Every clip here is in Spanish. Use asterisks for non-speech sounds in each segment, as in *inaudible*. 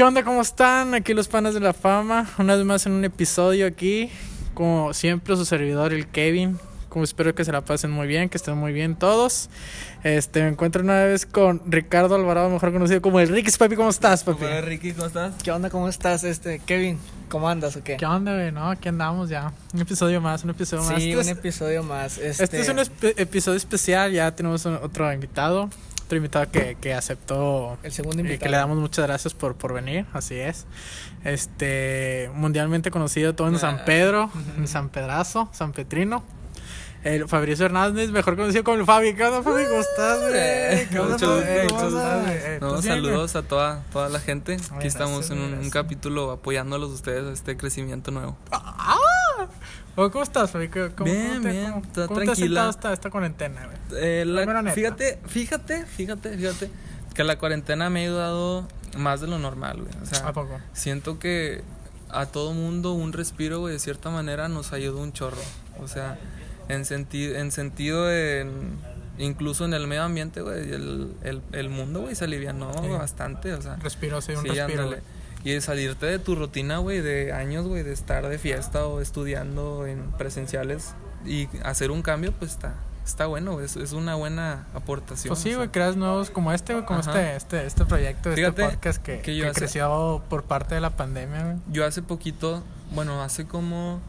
¿Qué onda? ¿Cómo están? Aquí los panas de la fama. Una vez más en un episodio aquí. Como siempre, su servidor, el Kevin. Como espero que se la pasen muy bien, que estén muy bien todos. Este, me encuentro una vez con Ricardo Alvarado, mejor conocido como el Ricky. Papi, ¿cómo estás, papi? Hola Ricky, ¿cómo estás? ¿Qué onda? ¿Cómo estás, este Kevin? ¿Cómo andas o qué? ¿Qué onda, güey? No, aquí andamos ya. Un episodio más, un episodio más. Sí, Este un es- episodio más. Este, Este es un espe- episodio especial, ya tenemos un- otro invitado, otro invitado que, que aceptó el segundo y invitado. que le damos muchas gracias por, por venir, así es. Este, mundialmente conocido todo en San Ah. Pedro, en San Pedrazo, San Petrino. El Fabricio Hernández, mejor conocido como el Fabi. ¿Qué onda, Fabi? ¿Cómo estás, güey? Eh, No, ¿estás bien, güey? saludos a toda, toda la gente. Aquí estamos en un, un capítulo apoyándolos a ustedes a este crecimiento nuevo. ¡Ah! ¿Cómo estás, Fabi? ¿Cómo, cómo- Bien, cómo te, bien, cómo- está cómo te has tranquila. esta, esta cuarentena, güey? Eh, la- fíjate, fíjate, fíjate, fíjate que la cuarentena me ha ayudado más de lo normal, güey. O sea, ¿A poco? siento que a todo mundo un respiro, güey, de cierta manera nos ayuda un chorro. O sea, en, senti en sentido en... Incluso en el medio ambiente, güey, el, el, el mundo, güey, se alivianó Sí. bastante, o sea... Respiro, sí, un Sí, respiro. Y de salirte de tu rutina, güey, de años, güey, de estar de fiesta o estudiando en presenciales y hacer un cambio, pues está, está bueno, es, es una buena aportación. Pues sí, o sea. güey, creas nuevos como este, güey, como Ajá. este, este, este proyecto, Fíjate este podcast que, que yo que hace- creció por parte de la pandemia, güey. Yo hace poquito, bueno, hace como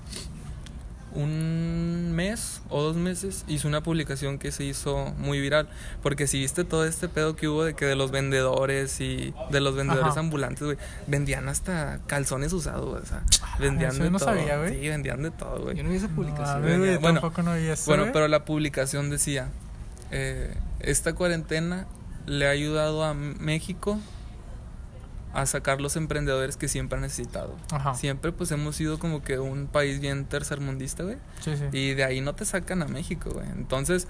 un mes o dos meses hice una publicación que se hizo muy viral. Porque si viste todo este pedo que hubo de que de los vendedores y de los vendedores Ajá. ambulantes, güey, vendían hasta calzones usados, güey, o sea, vendían de no todo. sabía. Sí, vendían de todo, güey. Yo no vi esa No, publicación. Bueno, tampoco no vi eso, Bueno, pero la publicación decía, eh, esta cuarentena le ha ayudado a México a sacar los emprendedores que siempre ha necesitado. Ajá. Siempre pues hemos sido como que un país bien tercermundista, güey. Sí, sí. Y de ahí no te sacan a México, güey. Entonces,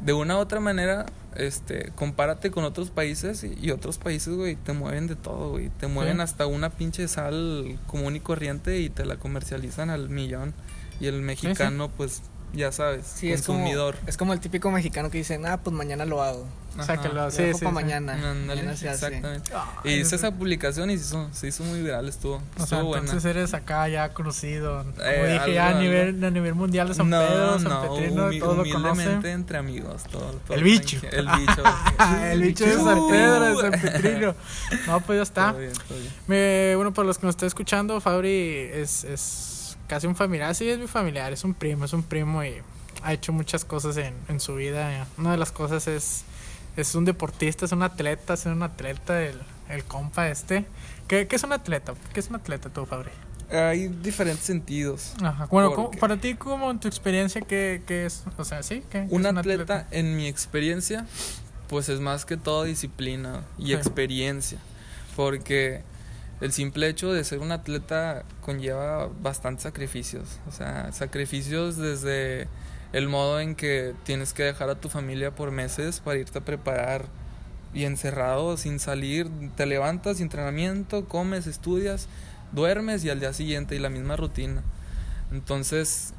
de una u otra manera, este, compárate con otros países y, y otros países, güey, te mueven de todo, güey. Te mueven Sí. hasta una pinche sal común y corriente y te la comercializan al millón. Y el mexicano, pues, ya sabes, Sí, es como, consumidor. es como el típico mexicano que dice, ah, pues mañana lo hago. Sáquelo, Lo sí, dejo sí, pa' sí. mañana. Ándale, Mañana se hace. exactamente. Ay, Y hice esa publicación y se hizo, se hizo muy viral, estuvo, O estuvo sea, buena. entonces eres acá ya conocido. Como Eh, dije, algo, ya a nivel, a nivel mundial de San no, Pedro, San no, Petrino, humi- todo lo humildemente entre amigos, todo, todo El bicho. El bicho. *laughs* el bicho de San Pedro, de Uh. San Petrino. No, pues ya está. Todo bien, todo bien. Me, bueno, para los que nos estén escuchando, Fabri es, es casi un familiar. Sí, es mi familiar, es un primo, es un primo y ha hecho muchas cosas en, en su vida. Una de las cosas es, es un deportista, es un atleta, es un atleta, el, el compa este. ¿Qué, qué es un atleta? ¿Qué es un atleta tú, Fabri? Hay diferentes sentidos. Ajá. Bueno, ¿Por ¿cómo- qué? para ti, como en tu experiencia, ¿qué, qué es? O sea, ¿sí? ¿Qué, Un es atleta, en mi experiencia, pues es más que todo disciplina y Sí. experiencia. Porque el simple hecho de ser un atleta conlleva bastantes sacrificios. O sea, sacrificios desde el modo en que tienes que dejar a tu familia por meses para irte a preparar y encerrado, sin salir, te levantas, entrenamiento, comes, estudias, duermes y al día siguiente y la misma rutina. Entonces,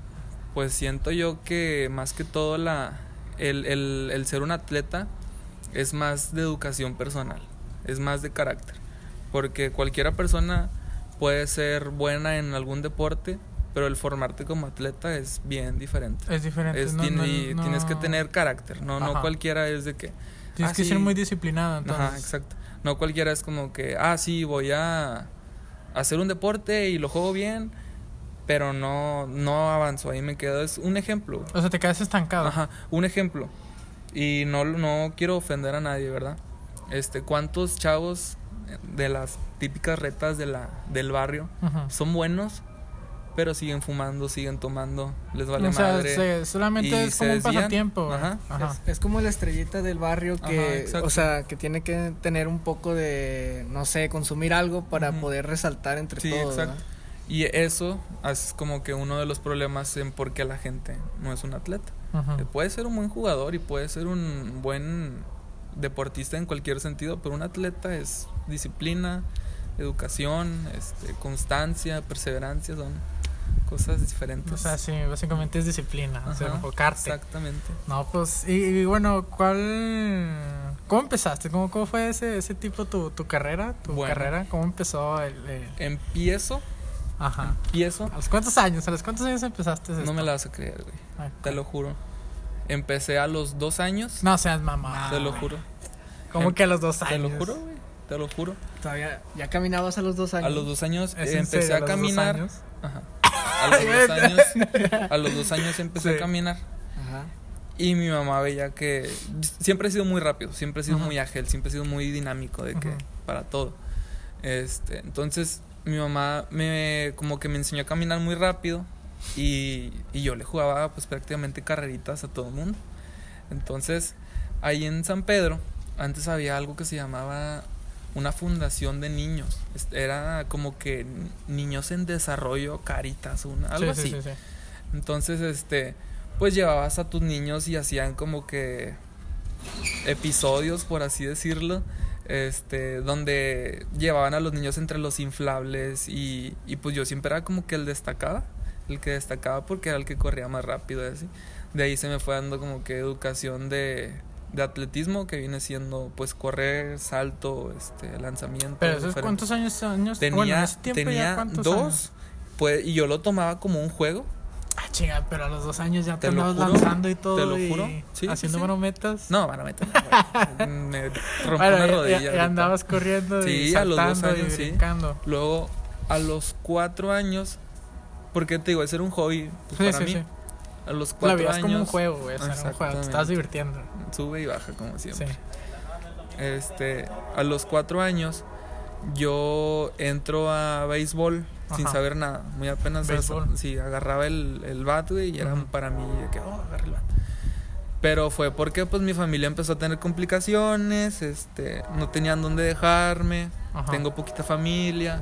pues siento yo que más que todo la, el, el, el ser un atleta es más de educación personal, es más de carácter. Porque cualquiera persona puede ser buena en algún deporte, pero el formarte como atleta es bien diferente. Es diferente. Es, no- no- y no- Tienes que tener carácter, no, no cualquiera es de que... Tienes ah, que ser sí. muy disciplinado, entonces. Ajá, exacto. No cualquiera es como que, ah, sí, voy a hacer un deporte y lo juego bien, pero no, no avanzo, ahí me quedo. Es un ejemplo. O sea, te quedas estancado. Ajá, un ejemplo. Y no, no quiero ofender a nadie, ¿verdad? Este, ¿cuántos chavos de las típicas retas de la, del barrio Ajá. son buenos, pero siguen fumando, siguen tomando, les vale o sea, madre? se- solamente y es como un pasatiempo. güey. Ajá. Ajá. Es, es como la estrellita del barrio que, o sea, que tiene que tener un poco de, no sé, consumir algo para poder resaltar entre Sí, todos. Y eso es como que uno de los problemas en por qué la gente no es un atleta. Ajá. Eh, Puede ser un buen jugador y puede ser un buen deportista en cualquier sentido, pero un atleta es disciplina, educación, este, constancia, perseverancia, son cosas diferentes. O sea, sí, básicamente es disciplina. O sea, Ajá, enfocarte. Exactamente. No, pues, y, y bueno, ¿cuál. ¿Cómo empezaste? ¿Cómo, cómo fue ese, ese tipo tu, tu carrera? ¿Tu Bueno. carrera? ¿Cómo empezó el, el- Empiezo, Ajá. empiezo. ¿A los cuántos años? ¿A los cuántos años empezaste No esto? me la vas a creer, güey. Te lo juro. Empecé a los dos años. No seas mamá. Te lo juro. ¿Cómo que a los dos años? Te lo juro, güey. Te lo juro. Todavía, ya caminabas a los dos años. A los dos años ¿Es eh, empecé serio, a los dos caminar. años? Ajá. A los dos *laughs* años. A los dos años empecé Sí. a caminar. Ajá. Y mi mamá veía que siempre he sido muy rápido, siempre he sido muy ágil, siempre he sido muy dinámico de que para todo. Este, entonces mi mamá me como que me enseñó a caminar muy rápido y, y yo le jugaba pues prácticamente carreritas a todo el mundo. Entonces, ahí en San Pedro antes había algo que se llamaba una fundación de niños. Era como que niños en desarrollo, caritas, una, algo Sí, sí, así. sí, sí. Entonces, este, pues llevabas a tus niños y hacían como que episodios, por así decirlo, este, donde llevaban a los niños entre los inflables y, y pues yo siempre era como que el destacaba, el que destacaba porque era el que corría más rápido así. De ahí se me fue dando como que educación de, de atletismo que viene siendo pues correr, salto, este, lanzamiento. Pero esos cuántos años, años Tenía, bueno, en ese ya tenía dos, años? pues, y yo lo tomaba como un juego. Ah, chinga, pero a los dos años ya te, Te lo andabas juro, lanzando y todo. te lo juro. Sí, sí, haciendo sí. marometas. No, a meter. *laughs* Me rompí Bueno, una rodilla. ya, andabas corriendo y Sí, a los dos saltando años, y sí. brincando. Luego, a los cuatro años, porque te digo, ese era un hobby pues, Sí, para sí, mí. sí. A los La cuatro veías años. como un juego, güey. O sea, era un juego. Te estabas divirtiendo. Sube y baja, como Sí. siempre. Este, a los cuatro años, yo entro a béisbol sin saber nada. Muy apenas. Béisbol. Sí, agarraba el, el bat, güey, y era para mí que, oh, agarra el bat. Pero fue porque pues mi familia empezó a tener complicaciones, este, no tenían dónde dejarme, Ajá. tengo poquita familia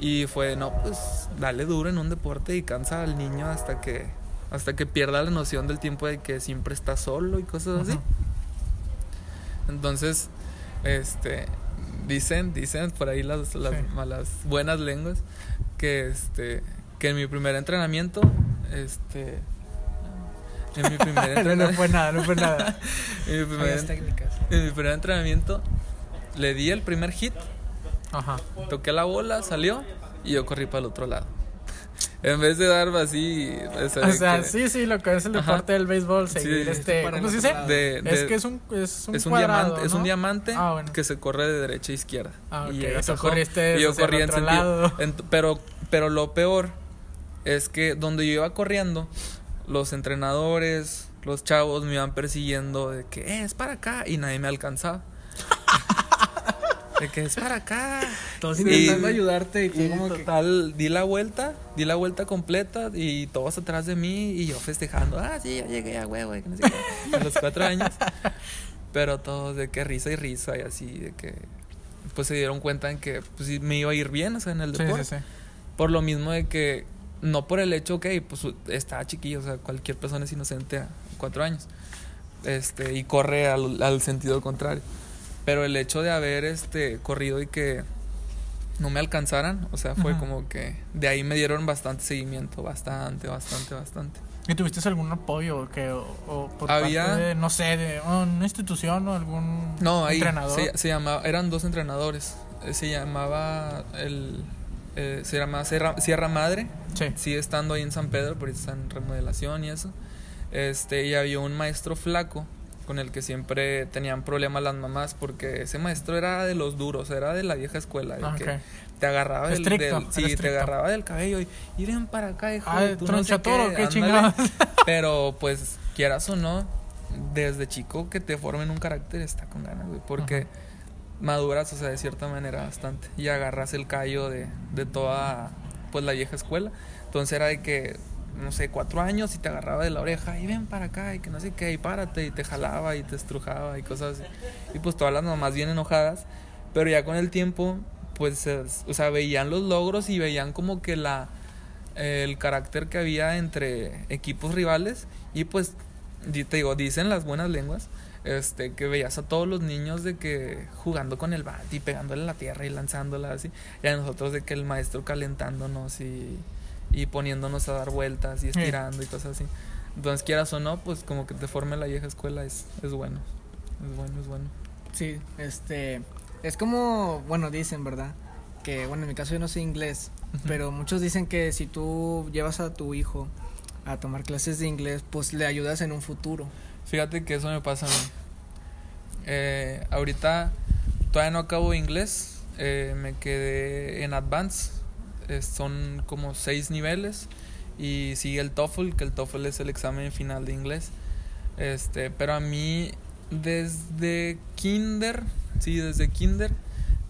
y fue, no, pues dale duro en un deporte y cansa al niño hasta que hasta que pierda la noción del tiempo de que siempre está solo y cosas así. Entonces, este dicen, dicen por ahí las, las Sí. malas buenas lenguas que este que en mi primer entrenamiento este en mi primer *laughs* no, no entrenamiento fue nada, no fue nada. *laughs* en mi primer, Fallas técnicas. en mi primer entrenamiento le di el primer hit, Ajá. toqué la bola, salió y yo corrí para el otro lado. En vez de dar así, o sea, O de sea, que- sí, sí, lo que es el Ajá. deporte del béisbol, seguir sí, este, ¿cómo se dice? de- es que es un, es un es un cuadrado, diamante, es un diamante Ah, bueno. que se corre de derecha a izquierda. Ah, y ok, llegas tú a home, corriste y yo corrí en otro sentido- pero pero lo peor es que donde yo iba corriendo los entrenadores, los chavos me iban persiguiendo de que "Eh, es para acá y nadie me alcanzaba. *laughs* de que es para acá. Todos Y- intentando ayudarte y tú Y como que... total, di la vuelta, di la vuelta completa y todos atrás de mí y yo festejando, ah, sí, ya llegué a huevo, que no sé qué", a los cuatro años. Pero todos de que risa y risa y así, de que pues se dieron cuenta en que pues me iba a ir bien, o sea, en el deporte. sí, sí. Por lo mismo de que, no por el hecho que pues estaba chiquillo, o sea, cualquier persona es inocente a cuatro años. Este, y corre al, al sentido contrario. Pero el hecho de haber este corrido y que no me alcanzaran, o sea, fue como que de ahí me dieron bastante seguimiento, bastante, bastante, bastante. ¿Y tuviste algún apoyo que o, o por Había- parte de, no sé, de una institución o algún No, ahí entrenador? se, se llamaba, eran dos entrenadores. Eh, Se llamaba el eh, se llama Sierra, Sierra Madre, Sí. sigue estando ahí en San Pedro, pero está en remodelación y eso. Este, y había un maestro flaco con el que siempre tenían problemas las mamás porque ese maestro era de los duros, era de la vieja escuela, Ah, que te agarraba del, Estricto, del- sí, te agarraba del cabello y, ven para acá, hijo, Ah, y tú no sé qué ándale. chingados. *laughs* Pero pues quieras o no, desde chico que te formen un carácter está con ganas, güey, porque Ajá. maduras, o sea, de cierta manera bastante y agarras el callo de, de toda pues la vieja escuela. Entonces era de que no sé, cuatro años y te agarraba de la oreja y ven para acá y que no sé qué, y párate y te jalaba y te estrujaba y cosas así. Y pues todas las mamás bien enojadas, pero ya con el tiempo, pues, es- o sea, veían los logros y veían como que la, el carácter que había entre equipos rivales y pues, te digo, dicen las buenas lenguas. Este, que veías a todos los niños de que jugando con el bat y pegándole a la tierra y lanzándola así. Y a nosotros de que el maestro calentándonos y, y poniéndonos a dar vueltas y estirando y cosas así. Entonces, quieras o no, pues como que te forme la vieja escuela es, es bueno. Es bueno, es bueno. Sí, este, es como, bueno, dicen, ¿verdad? Que, bueno, en mi caso yo no sé inglés, Ujú. pero muchos dicen que si tú llevas a tu hijo a tomar clases de inglés, pues le ayudas en un futuro. Fíjate que eso me pasa a mí. Eh, ahorita todavía no acabo inglés. eh, me quedé en Advance. Eh, son como seis niveles. Y sigue el TOEFL, que el TOEFL es el examen final de inglés. Este, pero a mí, desde kinder, sí, desde kinder,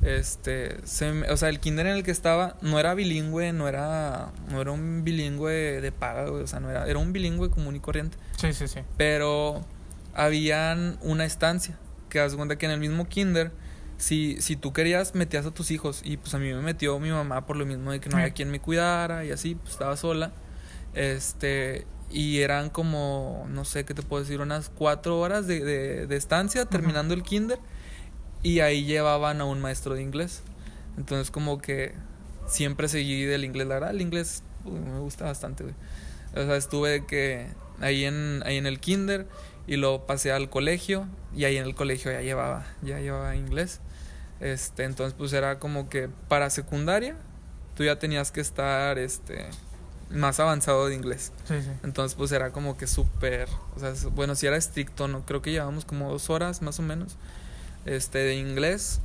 este, se o sea, el kinder en el que estaba no era bilingüe, no era, no era un bilingüe de paga, o sea, no era, era un bilingüe común y corriente Sí, sí, sí. pero habían una estancia que haz cuenta que en el mismo kinder si, si tú querías metías a tus hijos. Y pues a mí me metió mi mamá por lo mismo de que no había quien me cuidara y así pues estaba sola. Este y eran como no sé qué te puedo decir unas cuatro horas de, de, de estancia terminando el kinder. Y ahí llevaban a un maestro de inglés. Entonces como que siempre seguí del inglés. La verdad el inglés uy, me gusta bastante güey. O sea, estuve que ahí en, ahí en el kinder y luego pasé al colegio y ahí en el colegio ya llevaba, ya llevaba inglés. Este, entonces pues era como que para secundaria tú ya tenías que estar este más avanzado de inglés. Sí, sí. Entonces pues era como que súper, o sea, es- bueno, si era estricto, no creo que llevábamos como dos horas más o menos este de inglés.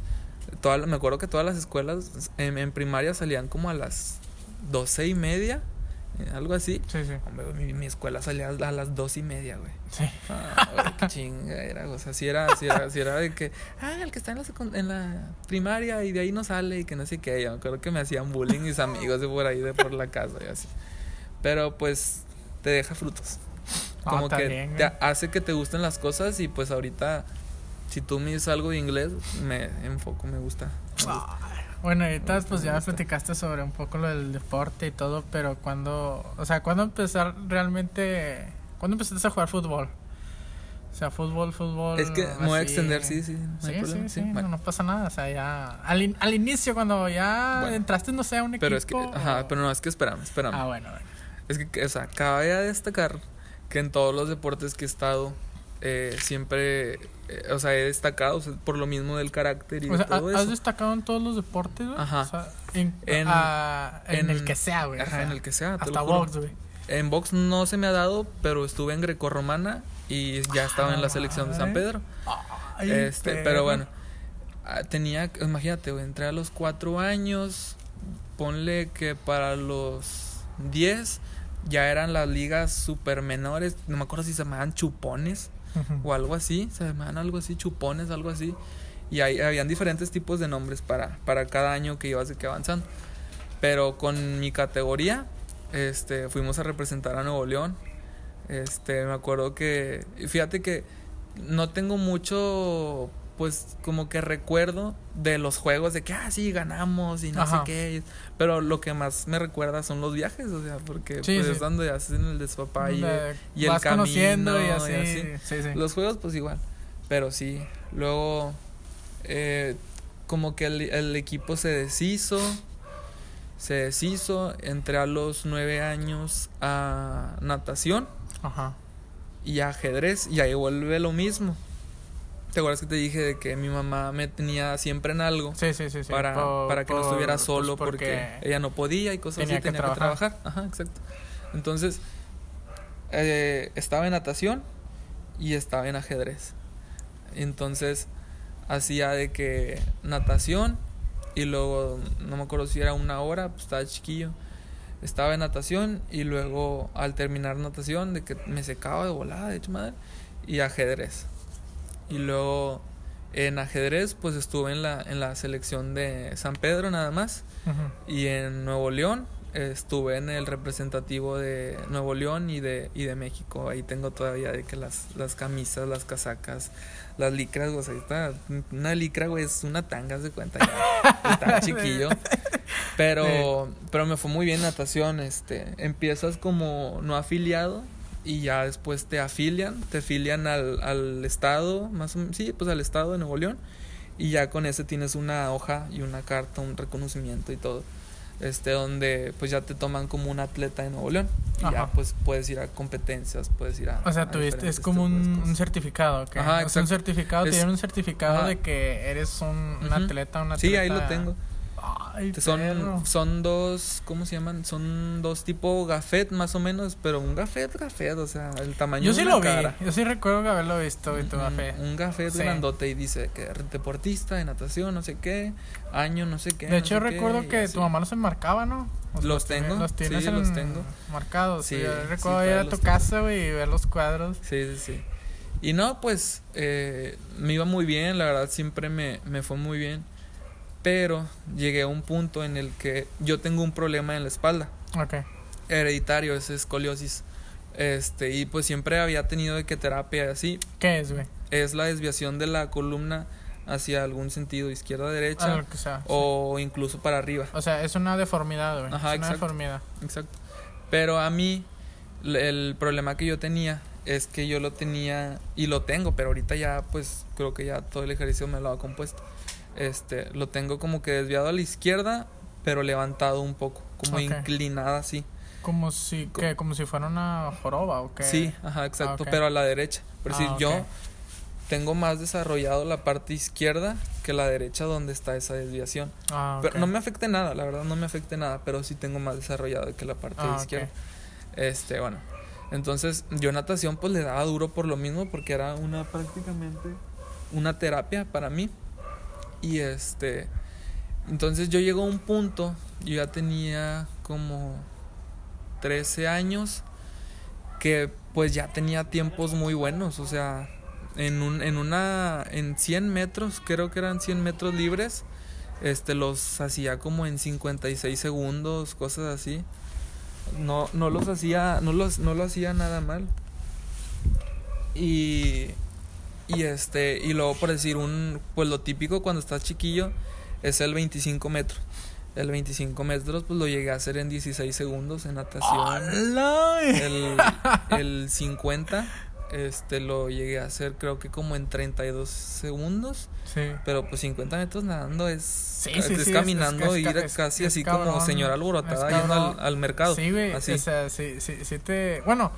Toda, me acuerdo que todas las escuelas en, en primaria salían como a las doce y media, algo así. Sí, sí. Hombre, mi, mi escuela salía a las dos y media, güey. Sí. Ah, güey, qué chinga era, o sea, si era, si era, si era de que, ah, el que está en la, en la primaria y de ahí no sale y que no sé qué, yo creo que me hacían bullying mis amigos de por ahí, de por la casa y así. Pero pues te deja frutos. Ah, Como que bien, te hace que te gusten las cosas y pues ahorita, si tú me dices algo de inglés, me enfoco, me gusta. me gusta. Bueno, ahorita pues ya me gusta. platicaste sobre un poco lo del deporte y todo, pero cuando, o sea, ¿cuándo empezar realmente, cuándo empezaste a jugar fútbol? O sea, fútbol, fútbol. Es que me voy a extender, sí, sí, no hay Sí, problema, sí, sí, sí, no, bueno. no pasa nada, o sea, ya al, in- al inicio cuando ya Bueno. entraste, no sé, a un equipo. Pero es que, ajá, pero no, es que espérame, espérame. Ah, bueno, bueno. Es que, o sea, cabe destacar que en todos los deportes que he estado, eh, siempre, eh, o sea, he destacado o sea, por lo mismo del carácter y O de sea, ¿ha- todo ¿has eso. destacado en todos los deportes, güey? Ajá. O sea, en, En- en, en- el que sea, güey. Ajá, en el que sea, Hasta box, güey. En box no se me ha dado, pero estuve en grecorromana y ya estaba en la selección de San. Pedro. Ay, Este, pero bueno, ah, tenía, imagínate, güey, entré a los cuatro años, ponle que para los 10 ya eran las ligas super menores, no me acuerdo si se llamaban chupones O algo así, se llamaban algo así, chupones, algo así. Y ahí habían diferentes tipos de nombres para, para cada año que ibas de que avanzando. Pero con mi categoría, este, fuimos a representar a Nuevo León. Este, me acuerdo que, fíjate que no tengo mucho, pues, como que recuerdo de los juegos de que, ah, sí, ganamos y no Ajá. sé qué. Pero lo que más me recuerda son los viajes, o sea, porque Sí, pues sí. es donde hacen el despapalle Donde y el conociendo y camino así. y así. Sí, sí. Los juegos, pues igual. Pero sí. Luego, eh, como que el, el equipo se deshizo. Se deshizo. Entré a los nueve años a natación Ajá. y a ajedrez. Y ahí vuelve lo mismo. ¿Te acuerdas que te dije de que mi mamá me tenía siempre en algo? Sí, sí, sí. sí. para, Por- para que no estuviera pues, solo porque, ella no podía y cosas tenía así, que tenía que trabajar. trabajar. Ajá, exacto. Entonces, eh, estaba en natación y estaba en ajedrez. Entonces, hacía de que natación y luego, no me acuerdo si era una hora, pues estaba chiquillo. Estaba en natación y luego al terminar natación, de que me secaba de volada, de hecho madre, y ajedrez. Y luego en ajedrez, pues estuve en la, en la selección de San Pedro nada más. Y en Nuevo León estuve en el representativo de Nuevo León y de, y de México. Ahí tengo todavía de que las, las camisas, las casacas, las licras, o sea, está, una licra, güey, es una tanga, de cuenta. ya. Está *laughs* chiquillo. Pero, pero me fue muy bien natación. Este, empiezas como no afiliado y ya después te afilian, te afilian al, al estado, más o menos, sí, pues al estado de Nuevo León y ya con ese tienes una hoja y una carta, un reconocimiento y todo. este donde pues ya te toman como un atleta de Nuevo León y ya Ajá. pues puedes ir a competencias, puedes ir a O sea, a tuviste, es como un, un certificado, ¿ok? Ajá, o sea, un certificado, te Es- dieron un certificado Ajá. de que eres un, un Ujú. atleta, un atleta. Sí, ahí lo tengo. Ay, Son, perro. son dos, ¿cómo se llaman? Son dos tipo gafet más o menos, pero un gafet, gafet, o sea, el tamaño Yo de sí una lo vi, cara. yo sí recuerdo haberlo visto, y tu Un- café. Un gafet Sí. grandote y dice que deportista de natación, no sé qué, año, no sé qué. De no hecho, sé recuerdo qué, que tu mamá los enmarcaba, ¿no? Los tengo, Los tienes sí, en- los tengo. marcados. Sí, yo recuerdo ir a tu tengo. casa, güey, y ver los cuadros. Sí, sí, sí. Y no, pues eh, me iba muy bien, la verdad siempre me, me fue muy bien. Pero llegué a un punto en el que yo tengo un problema en la espalda. Ok. Hereditario, es escoliosis. Este, y pues siempre había tenido de que terapia así. ¿Qué es, güey? Es la desviación de la columna hacia algún sentido, izquierda, Ah, derecha, que sea. o incluso para arriba. O sea, es una deformidad, güey. Ajá, es una exacto. deformidad. Exacto. Pero a mí, el problema que yo tenía es que yo lo tenía y lo tengo, pero ahorita ya, pues creo que ya todo el ejercicio me lo ha compuesto. Este, lo tengo como que desviado a la izquierda, pero levantado un poco, como Ok. inclinada así. Como si, Co- ¿qué? Como si fuera una joroba, ¿o qué? Sí, ajá, exacto, ok. pero a la derecha. Por Ah, decir, ok. yo tengo más desarrollado la parte izquierda que la derecha donde está esa desviación. Ah, Pero ok. no me afecte nada, la verdad no me afecte nada, pero sí tengo más desarrollado que la parte Ah, izquierda. Este, bueno. Entonces, yo natación pues le daba duro por lo mismo porque era una prácticamente una terapia para mí. Y este entonces yo llego a un punto, yo ya tenía como 13 años que pues ya tenía tiempos muy buenos, o sea, en un en una en 100 metros, creo que eran 100 metros libres, este los hacía como en 56 segundos, cosas así. No no los hacía no los no lo hacía nada mal. Y y este y luego por decir un pues lo típico cuando estás chiquillo es el 25 metros. El 25 metros pues lo llegué a hacer en 16 segundos en natación. El, el 50 este lo llegué a hacer creo que como en 32 segundos. Sí. Pero pues 50 metros nadando es, Sí, sí, es- caminando es- ir es- casi es así cabrón, como señora alborotada yendo al, al mercado. Sí, güey. Así. O sea, sí, sí, sí te. Bueno,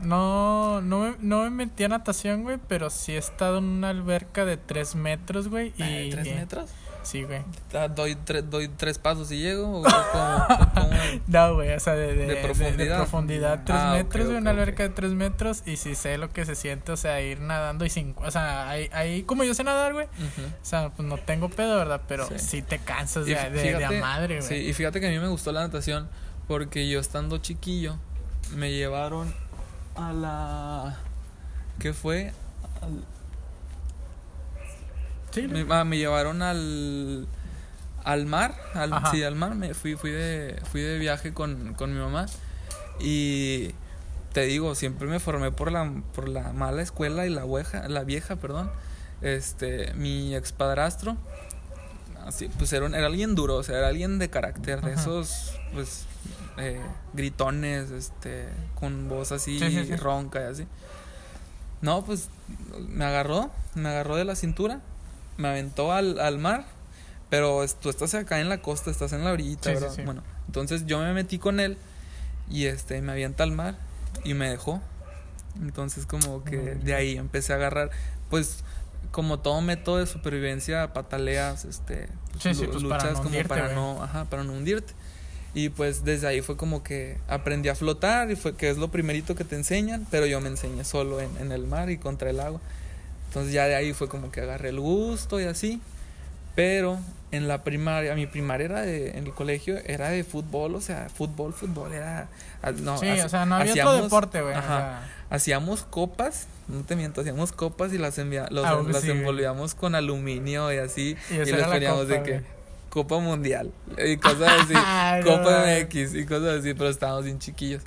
no, no, me, no me metí a natación, güey, pero sí he estado en una alberca de 3 metros, güey. Y... ¿Tres metros? Sí, güey. Ah, Doy, tre- doy tres pasos y llego. ¿o cómo? *laughs* No, güey, o sea, de, de, De de- profundidad. de profundidad 3 Ah, metros, güey, ok, una alberca de 3 metros. Y sí sé lo que se siente, o sea, ir nadando y sin. O sea, ahí, ahí como yo sé nadar, güey. O sea, pues no tengo pedo, ¿verdad? Pero sí, Sí. te cansas de, fí- de, fíjate- madre, Sí, güey. y fíjate que a mí me gustó la natación porque yo estando chiquillo me llevaron a la... ¿Qué fue? Al- Sí, me, ah, me llevaron al al mar, al, Ajá. sí, al mar, me fui fui de fui de viaje con, con mi mamá y te digo, siempre me formé por la por la mala escuela y la vieja, la vieja, perdón. Este, mi expadrastro así pues era, era alguien duro, o sea, era alguien de carácter, de esos pues eh, gritones, este, con voz así Sí, sí, sí. ronca y así. No, pues me agarró, me agarró de la cintura, me aventó al, al mar, pero tú estás acá en la costa, estás en la orillita. Bueno, entonces yo me metí con él y este me avienta al mar y me dejó. Entonces como que de ahí empecé a agarrar, pues como todo método de supervivencia, pataleas, este, Sí, sí, lu- pues, para no como hundirte, para no, ajá, para no hundirte. Y pues desde ahí fue como que aprendí a flotar y fue que es lo primerito que te enseñan, pero yo me enseñé solo en, en el mar y contra el agua. Entonces ya de ahí fue como que agarré el gusto y así. Pero en la primaria, mi primaria era de, en el colegio era de fútbol, o sea, fútbol, fútbol, era... ah, No, sí, o sea, no había otro hacíamos- deporte, güey. o ajá, sea, hacíamos copas, no te miento, hacíamos copas y las, envia, los- Ah, las sí, envolvíamos con aluminio y así. Y Y, les poníamos de que. Copa Mundial y cosas así. *laughs* No Copa. MX y cosas así, pero estábamos bien chiquillos.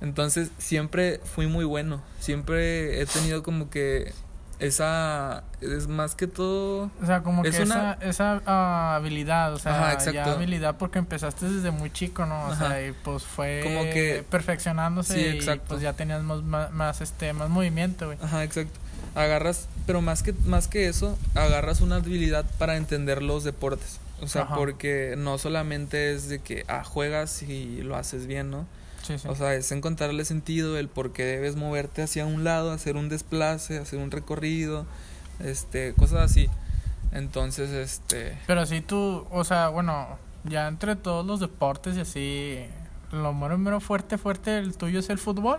Entonces siempre fui muy bueno. Siempre he tenido como que esa. Es más que todo. O sea, como Es que una- esa, esa ah, habilidad, o sea, Ajá, ya habilidad porque empezaste desde muy chico, ¿no? O Ajá. sea, y pues fue Como que- perfeccionándose Sí, y pues ya tenías más, más, más, este, más movimiento, güey. Ajá, exacto. Agarras, pero más que, más que eso, agarras una habilidad para entender los deportes. O sea, Ajá. porque no solamente es de que ah, juegas y lo haces bien, ¿no? Sí, sí. O sea, es encontrarle sentido, el por qué debes moverte hacia un lado, hacer un desplace, hacer un recorrido, este, cosas así. Entonces, este, Pero sí tú, o sea, bueno, ya entre todos los deportes y así, lo mero, mero fuerte, fuerte, el tuyo es el fútbol.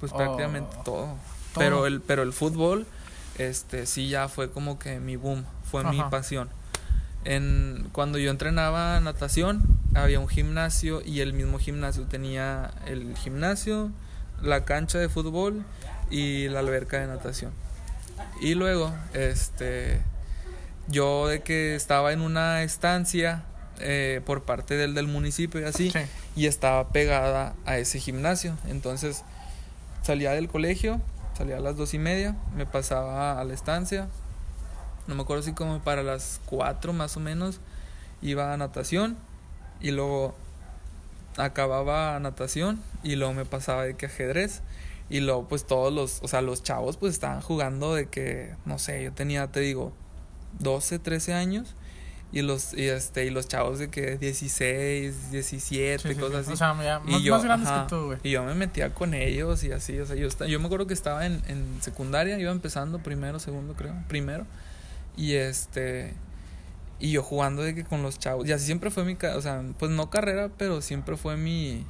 pues Oh, prácticamente todo. todo. Pero el, pero el fútbol, este, sí ya fue como que mi boom, fue mi pasión. En, cuando yo entrenaba natación, había un gimnasio y el mismo gimnasio tenía el gimnasio, la cancha de fútbol y la alberca de natación. Y luego, este, yo de que estaba en una estancia eh, por parte del, del municipio y así, Sí. y estaba pegada a ese gimnasio. Entonces salía del colegio, salía a las dos y media, me pasaba a la estancia, no me acuerdo si como para las cuatro más o menos, iba a natación y luego acababa natación y luego me pasaba de que ajedrez y luego pues todos los, o sea, los chavos pues estaban jugando de que, no sé, yo tenía, te digo, 12, 13 años y los, y este, y los chavos de que 16, 17, Sí, sí, cosas sí. así. O sea, ya, Y más, yo, más grandes ajá, que tú, güey. Y yo me metía con ellos y así, o sea, yo, yo me acuerdo que estaba en, en secundaria, iba empezando primero, segundo creo, primero. Y este, y yo jugando de que con los chavos, y así siempre fue mi, o sea, pues no carrera, pero siempre fue mi,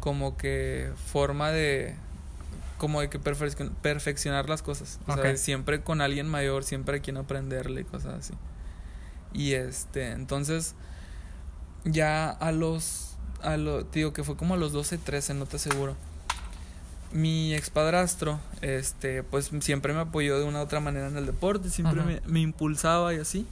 como que forma de, como de que perfeccion- perfeccionar las cosas. O sea, siempre con alguien mayor, siempre hay quien aprenderle y cosas así. Y este, entonces, ya a los, a lo, digo que fue como a los 12, 13, no te aseguro. Mi expadrastro, este, pues siempre me apoyó de una u otra manera en el deporte, siempre me, me impulsaba y así.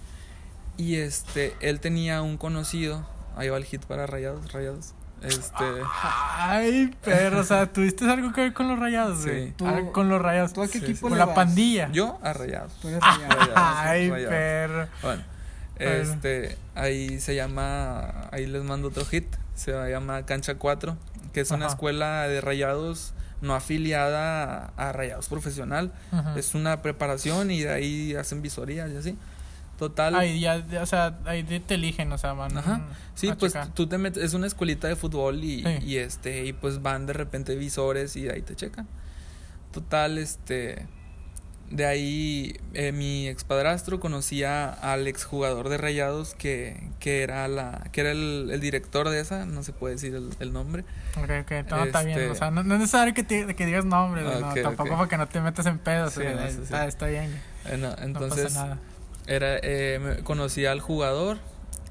Y este, él tenía un conocido, ahí va el hit para rayados, rayados. Este, Ay, pero, o sea, ¿tuviste algo que ver con los rayados, Sí. Tú- Ah, con los rayados. ¿Tú a qué Sí, equipo sí. le Con la vas? pandilla. yo a rayados. Tú eres rayado. Rayados, Ay, rayados. perro. Bueno, Bueno. este, ahí se llama, ahí les mando otro hit, se llama Cancha 4, que es una Ajá. escuela de rayados no afiliada a, a rayados profesional, es una preparación y de ahí hacen visorías y así. Total. Ahí ya, o sea, ahí te te eligen, o sea, van Ajá. Sí, a pues checar. tú te metes, es una escuelita de fútbol y, Sí. y este, y pues van de repente visores y ahí te checan. Total, este, de ahí eh, mi expadrastro conocía al exjugador de Rayados que, que era la, que era el, el director de esa, no se puede decir el, el nombre. Ok, ok, todo está bien. Este- O sea, no, no es necesario que, te- que digas nombres, no, Ok, tampoco ok. para que no te metas en pedos. Sí, o sea, no, sí, está, bien. Eh, no, entonces, pasa nada. era, eh, me- conocí al jugador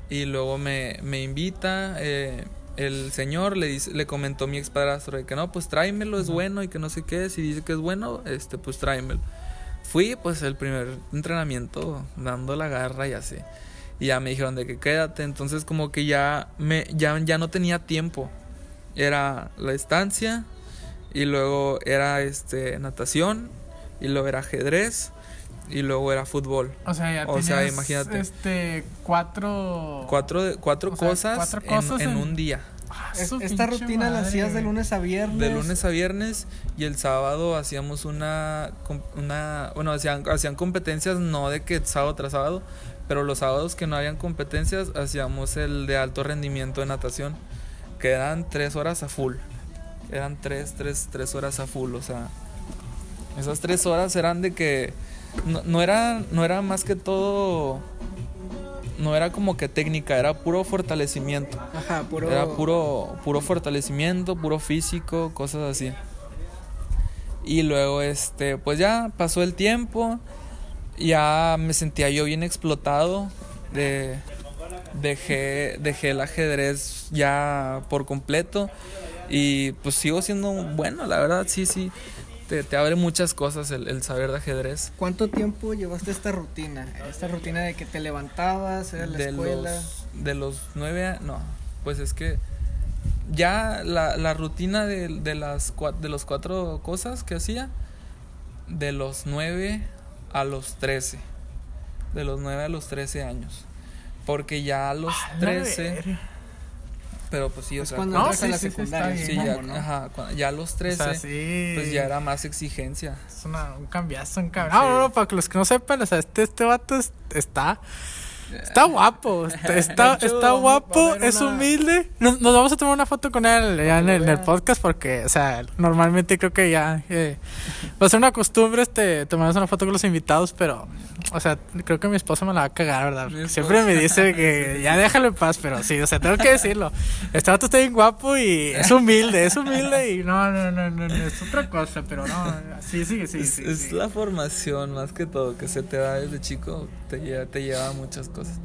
y luego me, me invita eh, el señor, le dice, le comentó mi expadrastro de que no, pues tráemelo, es bueno y que no sé qué, si dice que es bueno, este, pues tráemelo. Fui pues el primer entrenamiento dando la garra y así. Y ya me dijeron de que quédate, entonces como que ya me ya, ya no tenía tiempo. Era la estancia y luego era este natación y luego era ajedrez y luego era fútbol. O sea, ya o sea, imagínate. Este, cuatro... Cuatro, cuatro O sea, cosas, cuatro en- cosas en, en- un día. Ah, Es- Esta rutina la hacías de lunes a viernes. De lunes a viernes y el sábado hacíamos una, una bueno, hacían, hacían competencias no de que sábado tras sábado, pero los sábados que no habían competencias hacíamos el de alto rendimiento de natación, que eran tres horas a full. Eran tres, tres, tres horas a full, o sea, esas tres horas eran de que no, no era, no era más que todo, no era como que técnica, era puro fortalecimiento. Ajá, puro. Era puro, puro fortalecimiento, puro físico, cosas así. Y luego, este, pues ya pasó el tiempo, ya me sentía yo bien explotado. De, dejé, dejé el ajedrez ya por completo. Y pues sigo siendo bueno, la verdad, sí, sí. Te, te abre muchas cosas el, el saber de ajedrez. ¿Cuánto tiempo llevaste esta rutina? Esta rutina de que te levantabas, era la de escuela. los de los nueve no pues es que ya la, la rutina de, de las de los cuatro cosas que hacía de los nueve a los trece de los nueve a los trece años porque ya a los trece. Pero pues sí o Es sea cuando No, a sí, la sí, secundaria, sí, bien. ya, ajá, ya a los O trece sea, sí. pues ya era más exigencia Es una, un cambiazo, un cambiazo. No, no, no, para que los que no sepan, o sea, este, este vato es- está Está guapo, está, *laughs* está, está guapo, es una- humilde. Nos, nos vamos a tomar una foto con él ya en el, en el podcast porque, o sea, normalmente creo que ya eh, va a ser una costumbre este tomarnos una foto con los invitados, pero, o sea, creo que mi esposa me la va a cagar, ¿verdad? Siempre me dice que ya déjalo en paz, pero sí, o sea, tengo que decirlo. Este vato está bien guapo y es humilde, es humilde y no, no, no, no, no, es otra cosa, pero no, sí, sí, sí, es, sí. es sí. la formación más que todo que se te da desde chico, te lleva, te lleva a muchas cosas.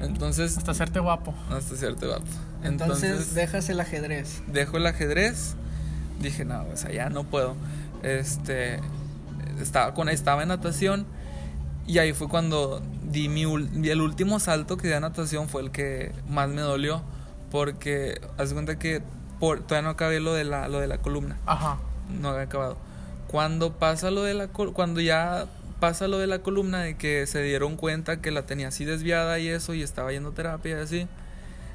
Entonces, Hasta hacerte guapo. hasta cierto vato. Entonces, Entonces, dejas el ajedrez. dejo el ajedrez. Dije, no, o sea, ya no puedo. Este, estaba, con, estaba en natación y ahí fue cuando di mi, el último salto que di a natación fue el que más me dolió porque haz de cuenta que por, todavía no acabé lo de la, lo de la columna Ajá. no había acabado. Cuando pasa lo de la cuando ya pasa lo de la columna de que se dieron cuenta que la tenía así desviada y eso y estaba yendo a terapia y así.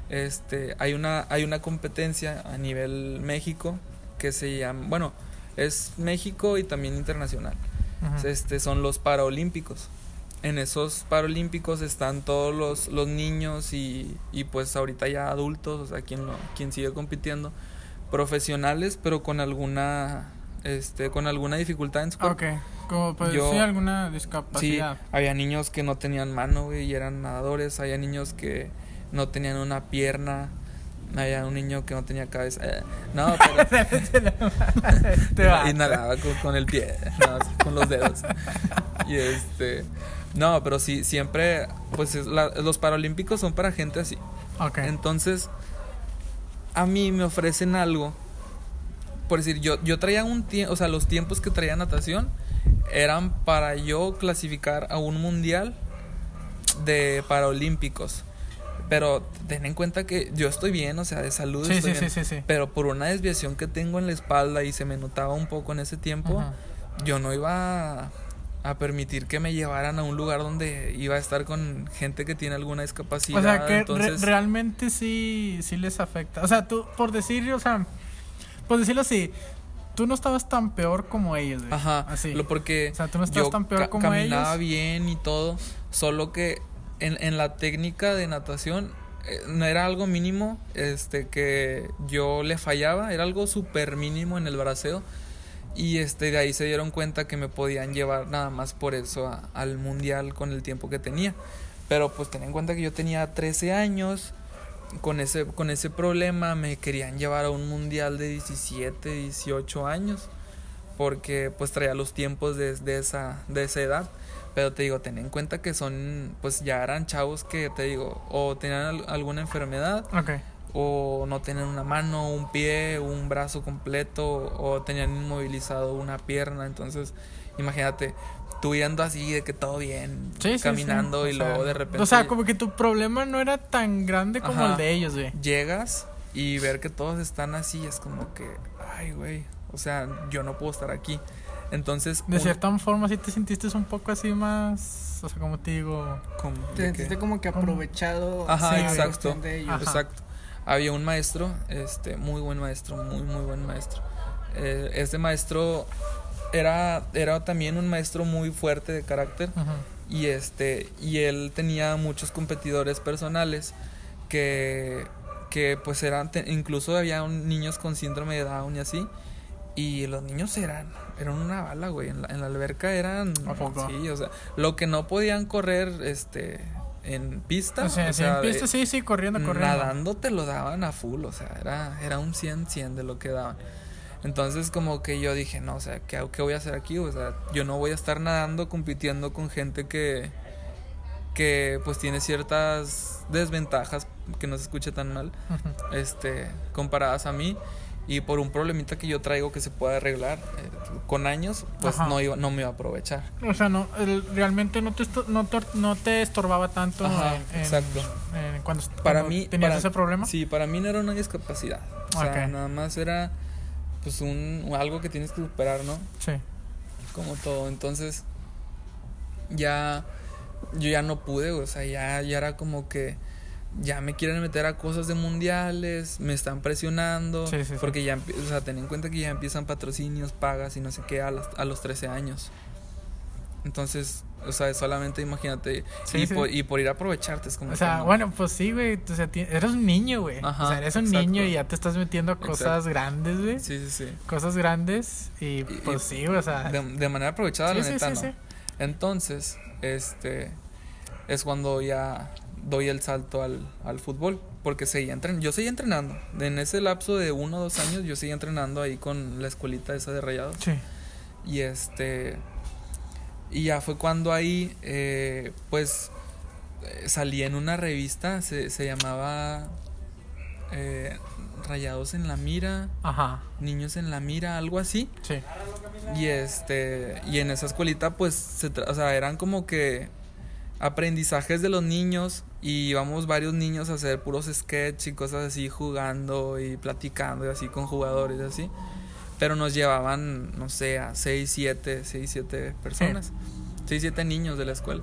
Este, hay una hay una competencia a nivel México que se llama, bueno, es México y también internacional. Este son los Paralímpicos. En esos Paralímpicos están todos los, los niños y, y pues ahorita ya adultos, o sea, quien, lo- quien sigue compitiendo, profesionales, pero con alguna este con alguna dificultad en su cuerpo. Ok, como pues Yo- sí, alguna Sí, discapacidad. había niños que no tenían mano, güey, y eran nadadores, había niños que no tenían una pierna, había un niño que no tenía cabeza. eh, no, *laughs* pero *laughs* y nadaba con, con el pie, *laughs* no, con los dedos. Y este, no, pero sí, siempre, pues es la- los Paralímpicos son para gente así. Ok. Entonces, a mí me ofrecen algo. Por decir, yo, yo traía un tiempo, o sea, los tiempos que traía natación eran para yo clasificar a un mundial de Paralímpicos. Pero ten en cuenta que yo estoy bien, o sea, de salud Sí, estoy sí, bien. sí. Pero por una desviación que tengo en la espalda y se me notaba un poco en ese tiempo, yo no iba a, a permitir que me llevaran a un lugar donde iba a estar con gente que tiene alguna discapacidad. O sea, que re- realmente sí, sí les afecta. O sea, tú, por decir, o sea, por decirlo así, tú no estabas tan peor como ellos, güey. Ajá, Así. lo porque O sea, tú no estabas yo tan peor como caminaba ellos. bien y todo, solo que en, en la técnica de natación eh, no era algo mínimo este que yo le fallaba, era algo súper mínimo en el braceo y este de ahí se dieron cuenta que me podían llevar nada más por eso a- al mundial con el tiempo que tenía. Pero pues ten en cuenta que yo tenía 13 años, con ese, con ese problema me querían llevar a un mundial de 17, 18 años, porque pues traía los tiempos de, de esa, de esa edad. Pero te digo, ten en cuenta que son, pues ya eran chavos que te digo, o tenían al- alguna enfermedad, o no tenían una mano, un pie, un brazo completo, o tenían inmovilizado una pierna. Entonces, imagínate, tú yendo así de que todo bien, Sí, sí, sí. caminando y sea, luego de repente O sea, como que tu problema no era tan grande como Ajá. el de ellos, güey. llegas y ver que todos están así es como que, ay, güey, o sea, yo no puedo estar aquí. Entonces, De un- cierta forma, sí te sentiste un poco así más. O sea, como te digo. como Te sentiste como que aprovechado. Ajá, exacto. de ellos. Ajá. Exacto. Había un maestro, este, muy buen maestro, muy, muy buen maestro. Eh, este maestro era, era también un maestro muy fuerte de carácter Ajá. y este y él tenía muchos competidores personales que que pues eran te- incluso había un- niños con síndrome de Down y así y los niños eran eran una bala güey en la, en la alberca eran sí o sea lo que no podían correr este en pista O sea, o sí, sea, en pista, de- sí, sí, corriendo, corriendo. nadando te lo daban a full, o sea, era, era un 100, 100 de lo que daban. Entonces como que yo dije, no, o sea, ¿qué, qué voy a hacer aquí? O sea, yo no voy a estar nadando compitiendo con gente que, que pues tiene ciertas desventajas, que no se escuche tan mal, este, comparadas a mí. Y por un problemita que yo traigo que se puede arreglar eh, con años, pues Ajá. no, iba, no me iba a aprovechar. O sea, no, el- realmente no te, no, te, no te estorbaba tanto Ajá, en, exacto. en cuando, para cuando mí tenías para- ese problema. sí para mí no era una discapacidad o sea nada más era pues un algo que tienes que superar no Sí. como todo entonces ya yo ya no pude o sea ya ya era como que ya me quieren meter a cosas de mundiales me están presionando Sí, sí, sí. porque ya empie- o sea ten en cuenta que ya empiezan patrocinios pagas y no sé qué a, las- a los 13 años Entonces, o sea, solamente imagínate. Sí, y, sí. Por, y por ir a aprovecharte, es como. O que sea, no. bueno, pues sí, güey. O sea, eres un niño, güey. Ajá, o sea, eres un exacto. niño y ya te estás metiendo a cosas Exacto. grandes, güey. Sí, sí, sí. Cosas grandes y pues sí, güey. O sea, De, de manera aprovechada, sí, la sí, neta, sí, no. sí. Entonces, este. Es cuando ya doy el salto al, al fútbol. Porque seguía entrenando. Yo seguía entrenando. En ese lapso de uno o dos años, yo seguía entrenando ahí con la escuelita esa de rayados. Sí. Y este. Y ya fue cuando ahí, eh, pues, eh, salí en una revista, se, se llamaba eh, Rayados en la Mira, Ajá. Niños en la Mira, algo así. Sí. Y este, y en esa escuelita, pues, se tra- o sea, eran como que aprendizajes de los niños y íbamos varios niños a hacer puros sketch y cosas así, jugando y platicando y así con jugadores y así. Pero nos llevaban, no sé, a 6, 7, 6, 7 personas. 6, 7 niños de la escuela.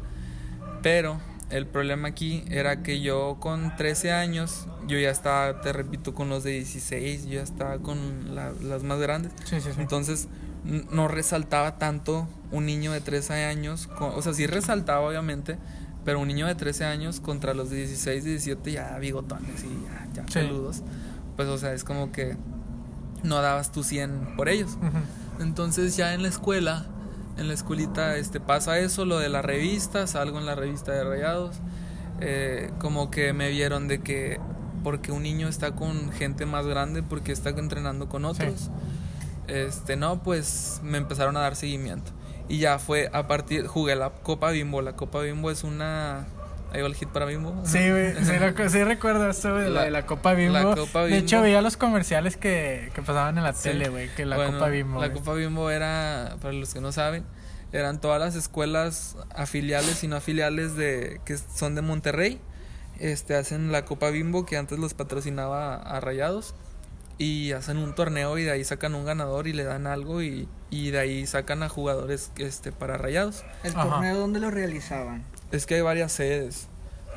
Pero el problema aquí era que yo con 13 años, yo ya estaba, te repito, con los de 16, yo ya estaba con la- las más grandes. Sí, sí, sí. Entonces no resaltaba tanto un niño de 13 años, con- o sea, sí resaltaba obviamente, pero un niño de 13 años contra los de 16, 17 ya bigotones y ya, ya peludos, pues o sea, es como que no dabas tu 100 por ellos. Entonces ya en la escuela, en la escuelita, este, pasa eso, lo de la revista, salgo en la revista de Rayados, eh, como que me vieron de que porque un niño está con gente más grande, porque está entrenando con otros, este, no, pues me empezaron a dar seguimiento. Y ya fue a partir, jugué la Copa Bimbo, la Copa Bimbo es una... Ahí va el hit para Bimbo. Sí, güey, sí, recuerdo esto güey, de la, La- de la Copa Bimbo. la Copa De hecho, veía los comerciales que, que pasaban en la Sí. tele, güey, que la Bueno, Copa Bimbo. La. Copa Bimbo era, para los que no saben, eran todas las escuelas afiliales y no afiliales de que son de Monterrey. Este hacen la Copa Bimbo que antes los patrocinaba a Rayados y hacen un torneo y de ahí sacan un ganador y le dan algo y, y de ahí sacan a jugadores este para Rayados. ¿El Ajá. torneo dónde lo realizaban? Es que hay varias sedes.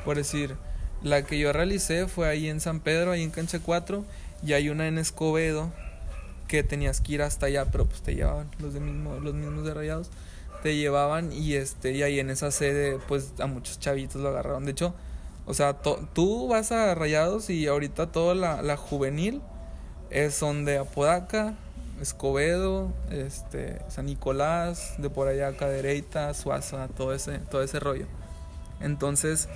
Por decir, la que yo realicé fue ahí en San Pedro, ahí en Cancha 4, y hay una en Escobedo que tenías que ir hasta allá, pero pues te llevaban los de mismo, los mismos de Rayados, te llevaban y este y ahí en esa sede pues a muchos chavitos lo agarraron. De hecho, o sea, to- tú vas a Rayados y ahorita toda la, la juvenil es son de Apodaca, Escobedo, este, San Nicolás, de por allá Cadereyta, Suaza, todo ese, todo ese rollo. Entonces,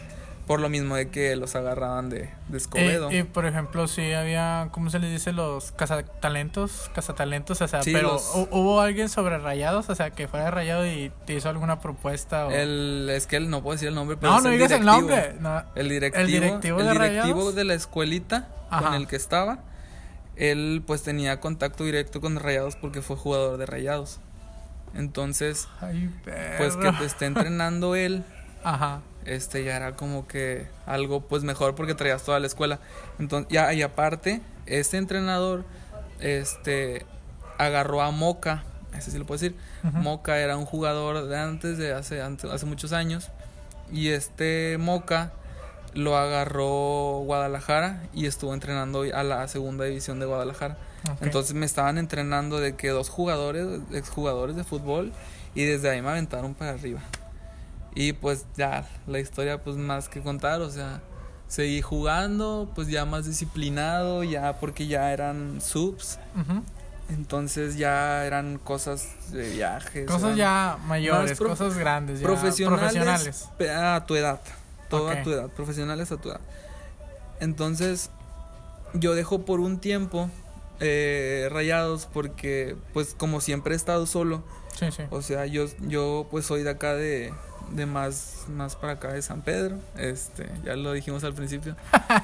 por lo mismo de que los agarraban de, de Escobedo. Y, y, por ejemplo, sí había, ¿cómo se les dice? Los cazatalentos, cazatalentos, o sea, Sí, pero los- ¿hu- ¿hubo alguien sobre rayados? O sea, que fuera rayado y te hizo alguna propuesta o... el, es que él no puedo decir el nombre, pero no, es no el digas el nombre. No. El directivo, ¿El directivo el de directivo de la escuelita con Ajá. el que estaba, él pues tenía contacto directo con Rayados porque fue jugador de Rayados. Entonces, Ay, pues que te esté *laughs* entrenando él, Ajá. Este ya era como que algo pues mejor porque traías toda la escuela. Entonces, ya y aparte, este entrenador este agarró a Moca, ese sí lo puedo decir. Moca era un jugador de antes de hace antes- hace muchos años y este Moca lo agarró Guadalajara y estuvo entrenando a la segunda división de Guadalajara. Entonces me estaban entrenando de que dos jugadores, exjugadores de fútbol, y desde ahí me aventaron para arriba. Y pues ya, la historia pues más que contar, o sea, seguí jugando, pues ya más disciplinado, ya porque ya eran subs, entonces ya eran cosas de viajes. Cosas ya mayores, cosas grandes, ya profesionales, profesionales. a tu edad, todo Ok. a tu edad, profesionales a tu edad. Entonces, yo dejo por un tiempo eh, rayados porque, pues, como siempre he estado solo, Sí, sí. o sea, yo, yo pues soy de acá de, de más, más para acá de San Pedro, este, ya lo dijimos al principio.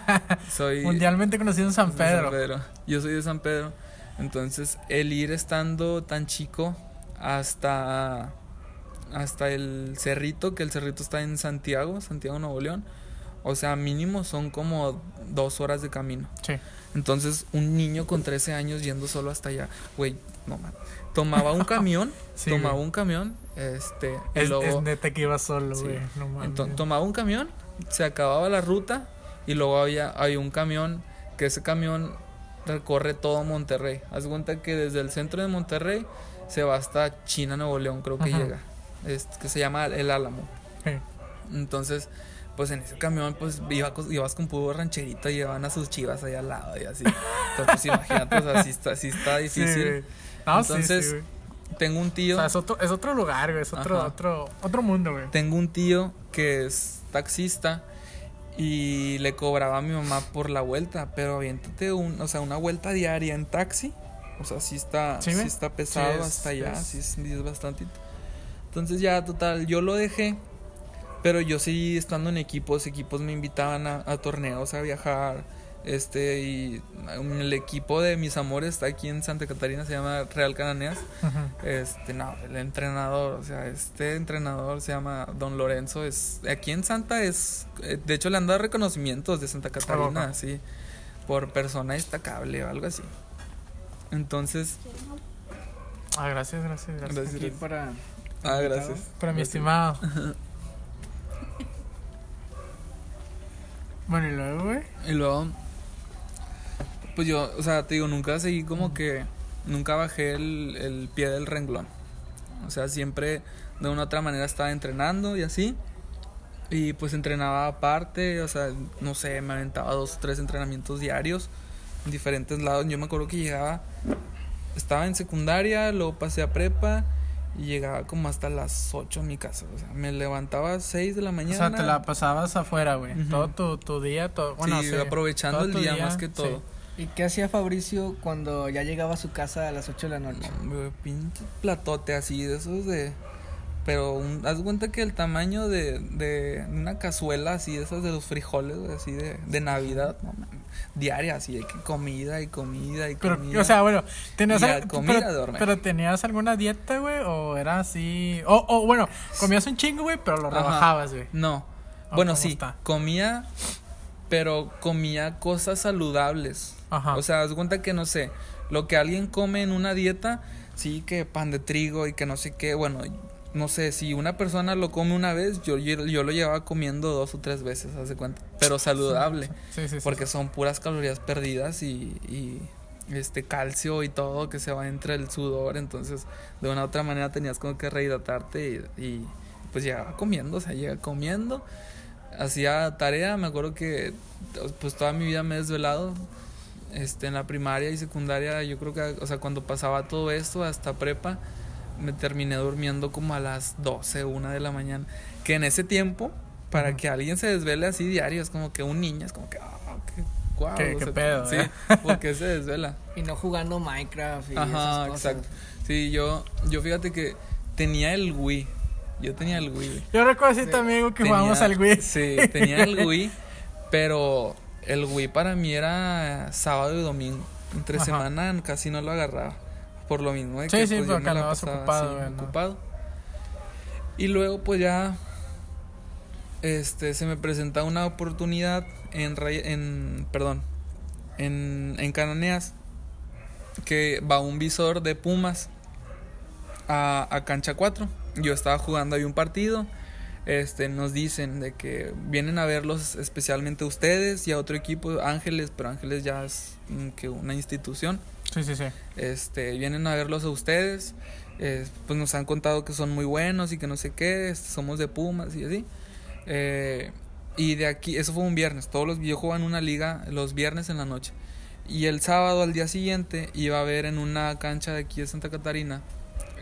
*laughs* soy Mundialmente conocido en San Pedro. Yo soy de San Pedro. Entonces, el ir estando tan chico hasta hasta el cerrito, que el cerrito está en Santiago, Santiago Nuevo León. O sea, mínimo son como dos horas de camino. Sí. Entonces, un niño con 13 años yendo solo hasta allá, güey, no mames. Tomaba un *laughs* camión, Sí, tomaba güey. un camión, este, Es, luego- es neta que iba solo, Sí. güey. No mames. entonces, tomaba un camión, se acababa la ruta y luego había, había un camión, que ese camión recorre todo Monterrey. Haz cuenta que desde el centro de Monterrey se va hasta China, Nuevo León, creo que Ajá. llega. que se llama El Álamo. Sí. Entonces, pues en ese camión, pues iba, ibas con puro rancherito y llevaban a sus chivas ahí al lado y así. Entonces, pues imagínate, o sea, sí está, sí está difícil. No, Entonces, sí. Tengo un O tío, sea, es otro, es otro lugar, güey. Es otro, Ajá. otro, otro mundo, güey. tengo un tío que es taxista y le cobraba a mi mamá por la vuelta, pero aviéntate un, o sea, una vuelta diaria en taxi. O sea, sí está, Sí, sí, está pesado Sí, es- hasta allá, es- sí es, sí es bastante. Entonces ya, total, yo lo dejé, pero yo seguí estando en equipos, equipos me invitaban a, a torneos, a viajar, este, y el equipo de mis amores está aquí en Santa Catarina, se llama Real Cananeas. Este, no, el entrenador, o sea, este entrenador se llama Don Lorenzo, es aquí en Santa es, eh, de hecho le han dado reconocimientos de Santa Catarina, Ajá. así, por persona destacable o algo así. Entonces, Ah, gracias, gracias, gracias. Gracias. Aquí para. ah, invitado. gracias. Para mi Gracias. estimado. *laughs* bueno, y luego, güey. Y luego, pues yo, o sea, te digo, nunca seguí como que, nunca bajé el, el pie del renglón. O sea, siempre de una u otra manera estaba entrenando y así. Y pues entrenaba aparte, o sea, no sé, me aventaba dos, tres entrenamientos diarios en diferentes lados. Yo me acuerdo que llegaba, estaba en secundaria, luego pasé a prepa y llegaba como hasta las 8 a mi casa. O sea, me levantaba a 6 de la O mañana. sea, te la pasabas afuera, güey. Todo tu, tu día, todo. Bueno, sí, sí, aprovechando todo el tu día, más que todo. sí. ¿Y qué hacía Fabricio cuando ya llegaba a su casa a las 8 de la noche? No, pinche platote así, de esos de. Pero un- haz cuenta que el tamaño de, de una cazuela así, de esas de los frijoles, así de, de Navidad, no, diaria, así, de que comida y comida y Pero, comida. o sea, bueno, tenías, Y a al- comer, a pero, pero tenías alguna dieta, güey, o era así, o, o bueno, comías un chingo, güey, pero lo Ajá. rebajabas, güey. No. ¿O Bueno, sí, está? comía, pero comía cosas saludables. Ajá. O sea, haz cuenta que no sé, lo que alguien come en una dieta, sí, que pan de trigo y que no sé qué, bueno, no sé, si una persona lo come una vez, yo, yo, yo lo llevaba comiendo dos o tres veces, haz de cuenta, pero saludable, Sí, sí, sí. porque son puras calorías perdidas y, y este calcio y todo que se va entre el sudor, entonces de una u otra manera tenías como que rehidratarte y, y, pues llegaba comiendo, o sea, llegaba comiendo, hacía tarea, me acuerdo que pues toda mi vida me he desvelado, este, en la primaria y secundaria, yo creo que, o sea, cuando pasaba todo esto hasta prepa, me terminé durmiendo como a las 12, una de la mañana. Que en ese tiempo, para Ujú. que alguien se desvele así diario, es como que un niño, es como que, ah, qué guau. Qué- qué sea, pedo, Sí, ¿eh? *laughs* porque se desvela. Y no jugando Minecraft y Ajá, esas cosas. exacto. Sí, yo, yo fíjate que tenía el Wii. Yo tenía el Wii. Yo recuerdo así también, güey, que Tenía- jugábamos al Wii. Sí, tenía el Wii, *laughs* pero el Wii para mí era sábado y domingo. Entre Ajá. semana casi no lo agarraba. Por lo mismo de Sí, que sí, pues, yo porque me la andabas pasaba ocupado, así, güey, ¿no? ocupado. Y luego pues ya este se me presenta una oportunidad en Ray- en perdón, en en Cananeas que va un visor de Pumas a, a cancha 4. Yo estaba jugando ahí un partido. Este, nos dicen de que vienen a verlos especialmente ustedes y a otro equipo, Ángeles, pero Ángeles ya es mm, que una institución. Sí, sí, sí. Este, vienen a verlos a ustedes. eh, pues nos han contado que son muy buenos y que no sé qué, este, somos de Pumas y así. Eh, y de aquí, eso fue un viernes. Todos los yo jugaba en una liga los viernes en la noche. Y el sábado al día siguiente iba a haber en una cancha de aquí de Santa Catarina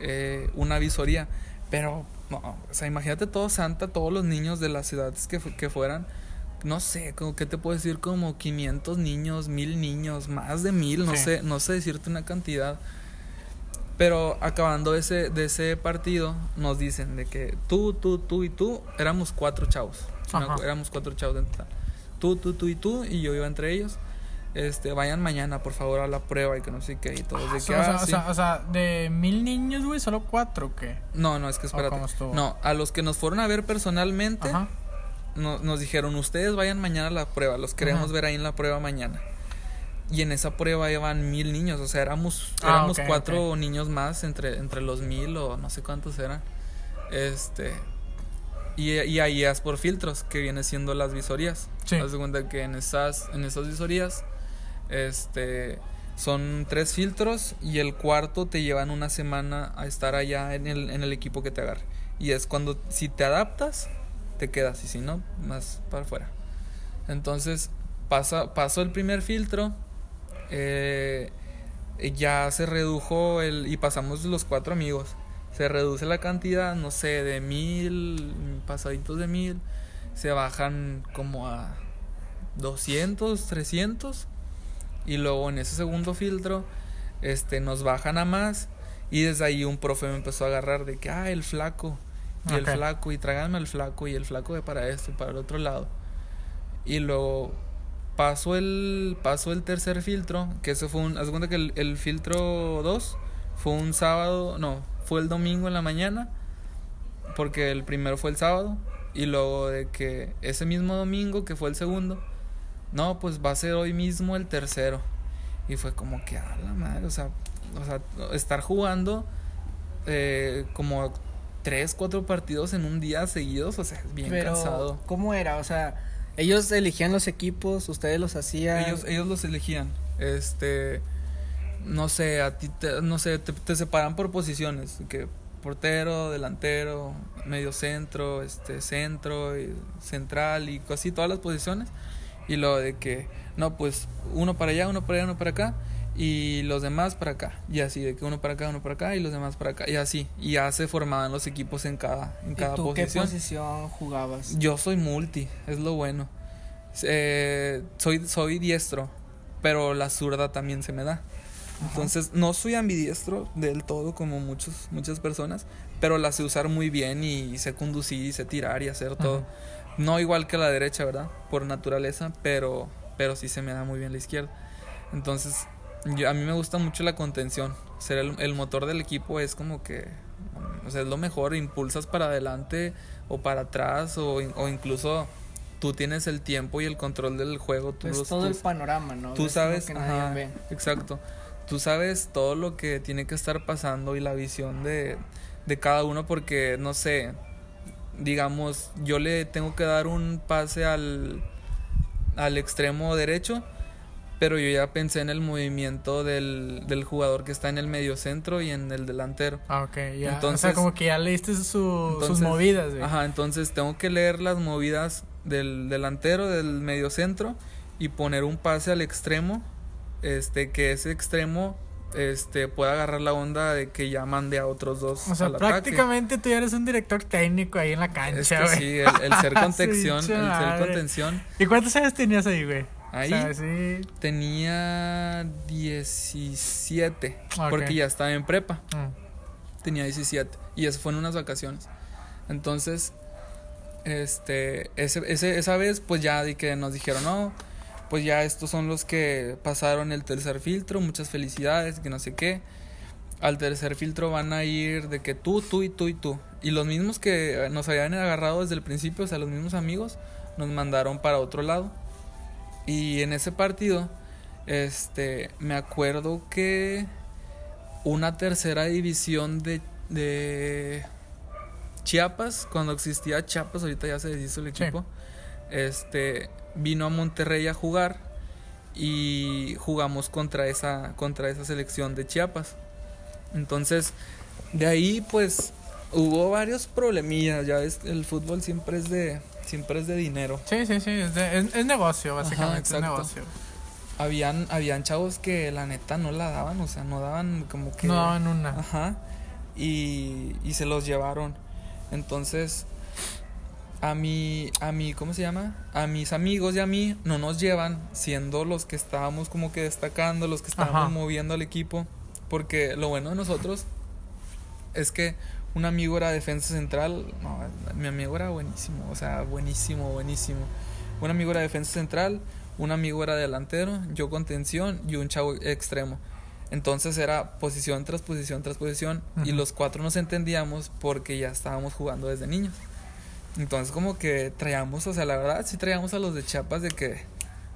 eh, una visoría. Pero, no, o sea, imagínate todo Santa, todos los niños de las ciudades que, que fueran. No sé, como que te puedo decir como 500 niños, mil niños, más de mil, no Sí. sé, no sé decirte una cantidad. Pero acabando ese, de ese partido, nos dicen de que tú, tú, tú y tú éramos cuatro chavos. Ajá. éramos cuatro chavos en total. Tú, tú, tú y tú, y yo iba entre ellos. Este, vayan mañana, por favor, a la prueba y que no sé qué. Y todos de O que, sea, ah, o sí. sea, o sea, de mil niños, güey, solo cuatro, ¿o qué? No, no, es que ¿O espérate. No, a los que nos fueron a ver personalmente, Ajá. no- nos dijeron, ustedes vayan mañana a la prueba, los queremos Ajá. ver ahí en la prueba mañana. Y en esa prueba iban mil niños, o sea, éramos, Ah, éramos cuatro niños más entre, entre los mil o no sé cuántos eran. Este. Y, y ahí es por filtros, que viene siendo las visorías. Sí. Haz cuenta que en esas, en esas visorías, este. Son tres filtros y el cuarto te llevan una semana a estar allá en el, en el equipo que te agarre. Y es cuando, si te adaptas, te quedas. Y si no, más para afuera. Entonces, pasa, pasó el primer filtro. Eh, ya se redujo el. Y pasamos los cuatro amigos. Se reduce la cantidad, no sé, de mil, pasaditos de mil. Se bajan como a 200, 300. Y luego en ese segundo filtro, este, nos bajan a más. Y desde ahí un profe me empezó a agarrar de que, ah, el flaco. Y el flaco, y tráiganme al flaco, y el flaco de para esto, y para el otro lado. Y luego pasó el, pasó el tercer filtro, que ese fue un, haz cuenta que el, el filtro 2 fue un sábado, no, fue el domingo en la mañana, porque el primero fue el sábado, y luego de que ese mismo domingo, que fue el segundo, no, pues va a ser hoy mismo el tercero. Y fue como que, a la madre, o sea, o sea estar jugando eh, como tres, cuatro partidos en un día seguidos, o sea, es bien Pero, cansado. ¿cómo era? O sea, ellos elegían los equipos, ustedes los hacían. Ellos, ellos los elegían. Este, no sé, a ti te, no sé, te, te separan por posiciones, que portero, delantero, medio centro, este, centro, y central y así todas las posiciones. Y lo de que, no, pues uno para allá, uno para allá, uno para acá y los demás para acá. Y así, de que uno para acá, uno para acá y los demás para acá. Y así, y ya se formaban los equipos en cada, en ¿Y cada tú posición. qué posición jugabas? Yo soy multi, es lo bueno. Eh, soy, soy diestro, pero la zurda también se me da. Entonces, no soy ambidiestro del todo como muchos, muchas personas, pero la sé usar muy bien y sé conducir y sé tirar y hacer todo. Ajá. No igual que la derecha, ¿verdad? Por naturaleza, pero, pero sí se me da muy bien la izquierda. Entonces, yo- a mí me gusta mucho la contención. Ser el, el motor del equipo es como que, o sea, es lo mejor. Impulsas para adelante o para atrás o, in- o incluso tú tienes el tiempo y el control del juego. Tú, Es los- todo tú- el panorama, ¿no? tú sabes, que nadie ajá, ve. exacto. Tú sabes todo lo que tiene que estar pasando y la visión de, de cada uno porque, no sé, digamos, yo le tengo que dar un pase al, al extremo derecho, pero yo ya pensé en el movimiento del, del jugador que está en el medio centro y en el delantero. Ah, ok, ya. o sea, Entonces- como que ya leíste su, sus Entonces, movidas, güey. Ajá, entonces tengo que leer las movidas del delantero, del medio centro y poner un pase al extremo, este, que ese extremo este pueda agarrar la onda de que ya mande a otros dos O sea, al ataque. prácticamente tú ya eres un director técnico ahí en la Es cancha, que sí, el, el ser *laughs* contención, el ser contención. ¿Y cuántos años tenías ahí, güey? Ahí O sea, sí. tenía 17, Ok. porque ya estaba en prepa. Mm. tenía 17 y eso fue en unas vacaciones. Entonces, este, ese, ese- esa vez pues ya di que nos dijeron, no, pues ya estos son los que pasaron el tercer filtro, muchas felicidades, que no sé qué. Al tercer filtro van a ir de que tú, tú y tú y tú. Y los mismos que nos habían agarrado desde el principio, o sea, los mismos amigos, nos mandaron para otro lado. Y en ese partido, este, me acuerdo que una tercera división de, de Chiapas, cuando existía Chiapas, ahorita ya se deshizo el Sí. equipo, este, vino a Monterrey a jugar y jugamos contra esa, contra esa selección de Chiapas. Entonces, de ahí pues hubo varios problemillas, ya ves, el fútbol siempre es de, siempre es de dinero. Sí, sí, sí. Es, de- es- es negocio, básicamente. es negocio. Habían, habían chavos que la neta no la daban, o sea, no daban como que... No daban una. Ajá. Y, y se los llevaron. Entonces, a mi, a mi, ¿cómo se llama? A mis amigos y a mí no nos llevan, siendo los que estábamos como que destacando, los que estábamos Ajá. moviendo al equipo. Porque lo bueno de nosotros es que un amigo era defensa central. No, mi amigo era buenísimo, o sea, buenísimo, buenísimo. Un amigo era defensa central, un amigo era delantero, yo contención y un chavo extremo. Entonces era posición tras posición tras posición y Ujú. los cuatro nos entendíamos porque ya estábamos jugando desde niños. Entonces como que traíamos, o sea, la verdad sí traíamos a los de Chiapas de que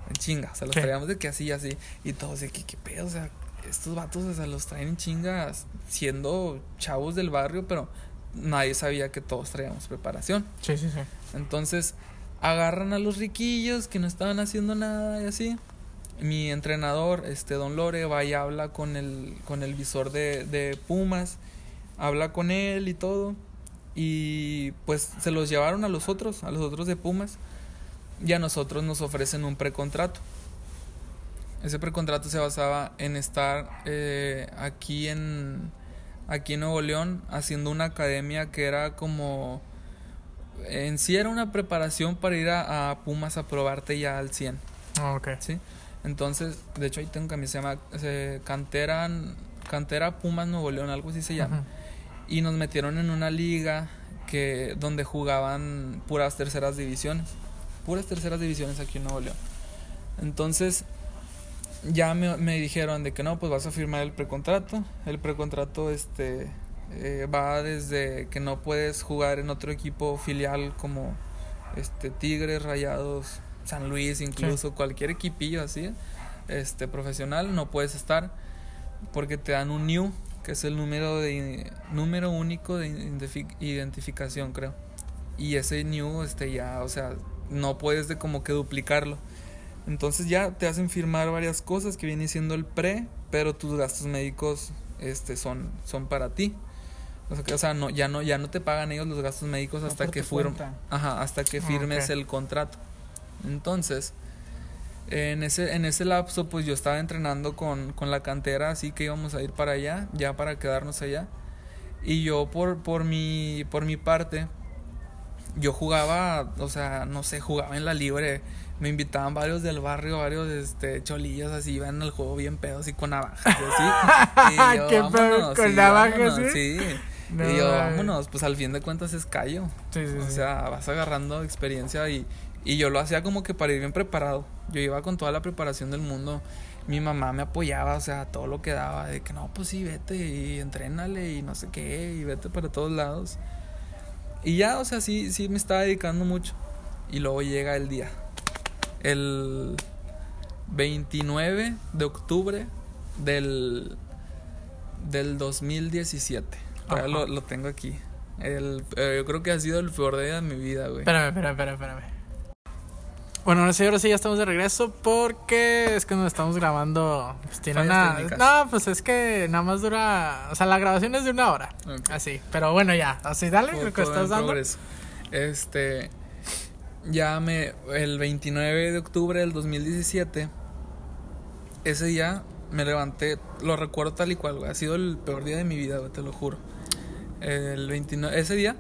en chinga, o sea, los Sí. traíamos de que así así y todos de que qué pedo, o sea, estos vatos, o sea, los traen en chingas siendo chavos del barrio, pero nadie sabía que todos traíamos preparación. Sí, sí, sí. Entonces agarran a los riquillos que no estaban haciendo nada y así. Mi entrenador, este Don Lore, va y habla con el, con el visor de, de Pumas, habla con él y todo. Y pues se los llevaron a los otros, a los otros de Pumas. Y a nosotros nos ofrecen un precontrato. Ese precontrato se basaba en estar eh, aquí en aquí en Nuevo León haciendo una academia que era como en sí era una preparación para ir a, Pumas a probarte ya al 100. Ah, ok. ¿sí? Entonces, de hecho ahí tengo que se llama se, Cantera, Cantera Pumas Nuevo León, algo así se llama. Y nos metieron en una liga que donde jugaban puras terceras divisiones. Puras terceras divisiones aquí en Nuevo León. Entonces, ya me, me, dijeron de que no, pues vas a firmar el precontrato. El precontrato este eh, va desde que no puedes jugar en otro equipo filial como este Tigres, Rayados, San Luis, incluso cualquier equipillo así, este profesional, no puedes estar porque te dan un new, que es el número de número único de identificación, creo. Y ese new este ya, o sea, no puedes de como que duplicarlo. Entonces ya te hacen firmar varias cosas que viene siendo el pre, pero tus gastos médicos este son son para ti. O sea, no ya no ya no te pagan ellos los gastos médicos hasta que fueron ajá, hasta que ah, firmes el contrato. Entonces, en ese en ese lapso pues yo estaba entrenando con con la cantera, así que íbamos a ir para allá, ya para quedarnos allá. Y yo por por mi por mi parte yo jugaba, o sea, no sé, jugaba en la libre me invitaban varios del barrio, varios este, cholillos así, iban al juego bien pedos y con navajas así. *laughs* Y yo, ¿Qué pedo con navajas? Sí. y yo, vámonos, pues al fin de cuentas es callo. Sí, sí, o sea, vas agarrando experiencia y, y yo lo hacía como que para ir bien preparado. Yo iba con toda la preparación del mundo. Mi mamá me apoyaba, o sea, todo lo que daba, de que no, pues sí, vete y entrénale y no sé qué, y vete para todos lados. Y ya, o sea, sí, sí me estaba dedicando mucho. Y luego llega el día el 29 de octubre del, del 2017. lo, lo, tengo aquí. El, eh, yo creo que ha sido el peor día de mi vida, güey. Espérame, espérame, espérame, espérame. Bueno, ahora sí, ahora sí ya estamos de regreso porque es que nos estamos grabando. Pues tiene una. No, pues es que nada más dura. O sea, la grabación es de una hora. Así. Pero bueno, ya. Así, dale, lo que estás dando. Este ya me. El 29 de octubre del 2017, ese día me levanté, lo recuerdo tal y cual, Ha sido el peor día de mi vida, te lo juro. El 29, ese día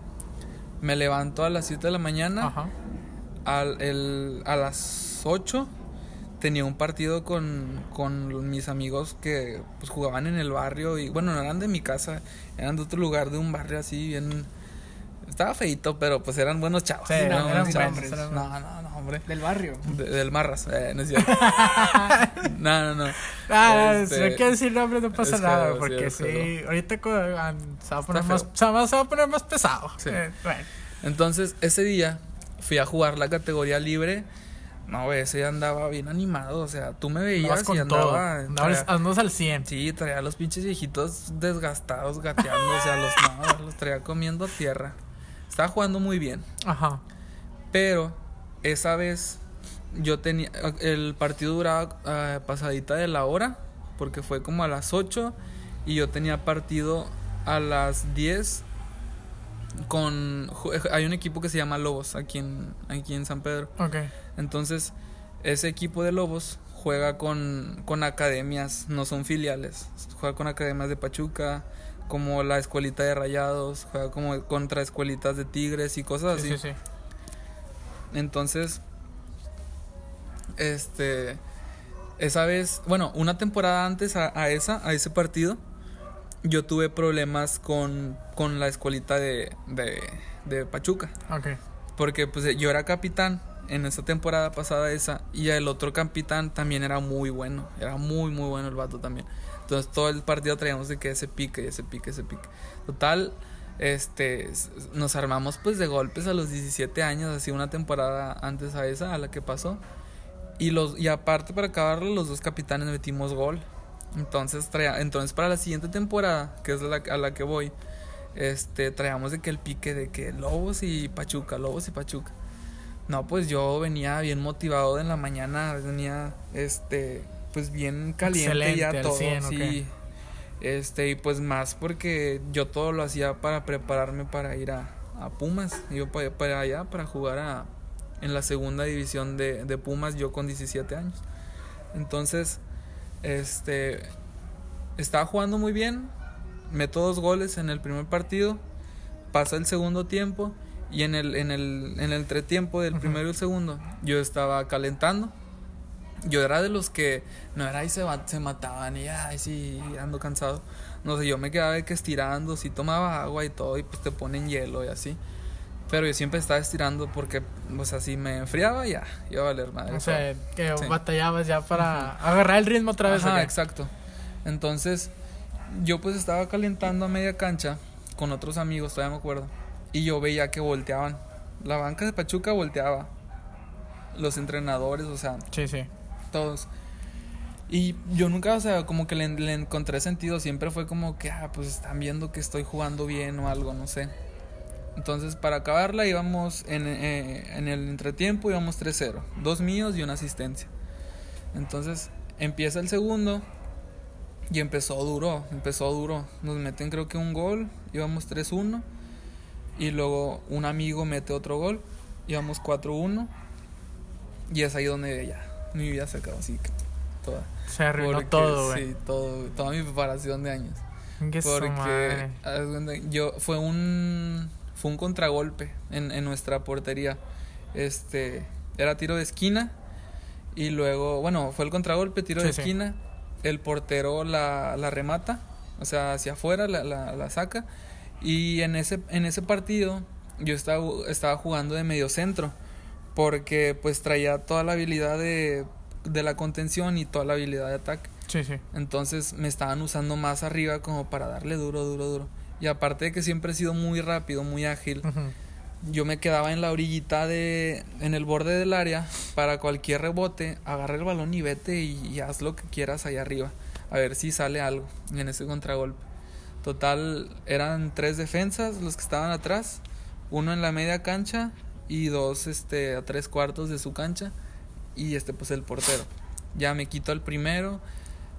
me levanto a las 7 de la mañana. Ajá. Al, el, a las 8 tenía un partido con, con mis amigos que pues jugaban en el barrio y bueno, no eran de mi casa, eran de otro lugar, de un barrio así bien estaba feito, pero pues eran buenos chavos. Sí, no, eran buenos, No, no, no, hombre. Del barrio. del Marras, eh, no es cierto. *laughs* no, no, no. Ah, este, si hay que decir nombre no pasa nada, porque sí, ahorita ah, se va, a poner más, se va a poner más pesado. Sí. Eh, bueno. Entonces, ese día fui a jugar la categoría libre. No, ese andaba bien animado. O sea, tú me veías y andaba. Andabas al 100. Sí, traía a los pinches viejitos desgastados, gateando. o sea, los, no, *laughs* los traía comiendo tierra. Estaba jugando muy bien. Ajá. Pero esa vez yo tenía. El partido duraba ah, pasadita de la hora. Porque fue como a las 8. Y yo tenía partido a las 10. Con. Hay un equipo que se llama Lobos aquí en, aquí en San Pedro. Ok. Entonces, ese equipo de Lobos juega con, con academias, no son filiales. Juega con academias de Pachuca, como la escuelita de rayados, juega como contra escuelitas de tigres y cosas así. Sí, sí, Entonces, este, esa vez, bueno, una temporada antes a, esa, a ese partido, yo tuve problemas con, con la escuelita de, de, de Pachuca. Porque pues yo era capitán en esa temporada pasada esa y el otro capitán también era muy bueno, era muy muy bueno el vato también. Entonces todo el partido traíamos de que ese pique, ese pique, ese pique. Total, este, nos armamos pues de golpes a los 17 años, así una temporada antes a esa, a la que pasó. Y, los, y aparte para acabarlo, los dos capitanes metimos gol. Entonces, entonces para la siguiente temporada, que es la, a la que voy, este, traíamos de que el pique de que Lobos y Pachuca, Lobos y Pachuca. No, pues yo venía bien motivado en la mañana, venía, este, pues bien caliente ya todo, Este, y pues más porque yo todo lo hacía para prepararme para ir a, a Pumas. Iba para, para allá para jugar a, en la segunda división de, de Pumas, yo con 17 años. Entonces, este, estaba jugando muy bien, meto dos goles en el primer partido, pasa el segundo tiempo y en el, en el, en el entretiempo del Ujú. primero y el segundo yo estaba calentando. Yo era de los que no era y se, se mataban y ay sí ando cansado. No sé, yo me quedaba de que estirando, sí tomaba agua y todo y pues te ponen hielo y así. Pero yo siempre estaba estirando porque, o sea, si me enfriaba ya, iba a valer madre. O sea, que Sí. batallabas ya para agarrar el ritmo otra vez. ¿o Ajá, qué? exacto. Entonces, yo pues estaba calentando a media cancha con otros amigos, todavía me acuerdo. Y yo veía que volteaban. La banca de Pachuca volteaba. Los entrenadores, o sea, Sí, sí. todos. Y yo nunca, o sea, como que le, le encontré sentido. Siempre fue como que, ah, pues están viendo que estoy jugando bien o algo, no sé. Entonces, para acabarla, íbamos en, eh, en el entretiempo, íbamos 3-0. Dos míos y una asistencia. Entonces, empieza el segundo y empezó duro, empezó duro. Nos meten, creo que un gol, íbamos 3-1. Y luego un amigo mete otro gol, íbamos 4-1. Y es ahí donde ya mi vida se acabó así toda. Se arruinó Porque, todo, güey. Sí, todo, toda mi preparación de años. Su Porque cuenta, yo fue un fue un contragolpe en, en nuestra portería. Este era tiro de esquina y luego, bueno, fue el contragolpe, tiro Sí, de sí. esquina, el portero la, la remata, o sea, hacia afuera la, la, la saca y en ese en ese partido yo estaba estaba jugando de medio centro porque pues traía toda la habilidad de de la contención y toda la habilidad de ataque. Sí, sí. Entonces me estaban usando más arriba como para darle duro, duro, duro. Y aparte de que siempre he sido muy rápido, muy ágil, yo me quedaba en la orillita de, en el borde del área para cualquier rebote, agarra el balón y vete y, y haz lo que quieras allá arriba. A ver si sale algo en ese contragolpe. Total, eran tres defensas los que estaban atrás, uno en la media cancha y dos este, a tres cuartos de su cancha y este pues el portero. Ya me quito al primero,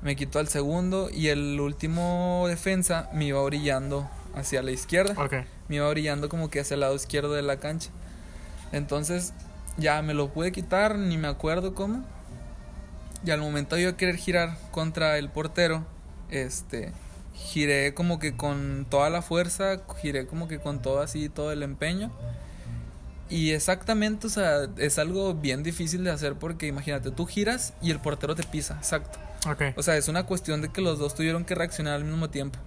me quito al segundo y el último defensa me iba orillando hacia la izquierda me iba brillando como que hacia el lado izquierdo de la cancha. Entonces ya me lo pude quitar, ni me acuerdo cómo. Y al momento de yo querer girar contra el portero, este, giré como que con toda la fuerza, giré como que con todo así, todo el empeño. Y exactamente, o sea, es algo bien difícil de hacer porque imagínate, tú giras y el portero te pisa, exacto. Ok. O sea, es una cuestión de que los dos tuvieron que reaccionar al mismo tiempo.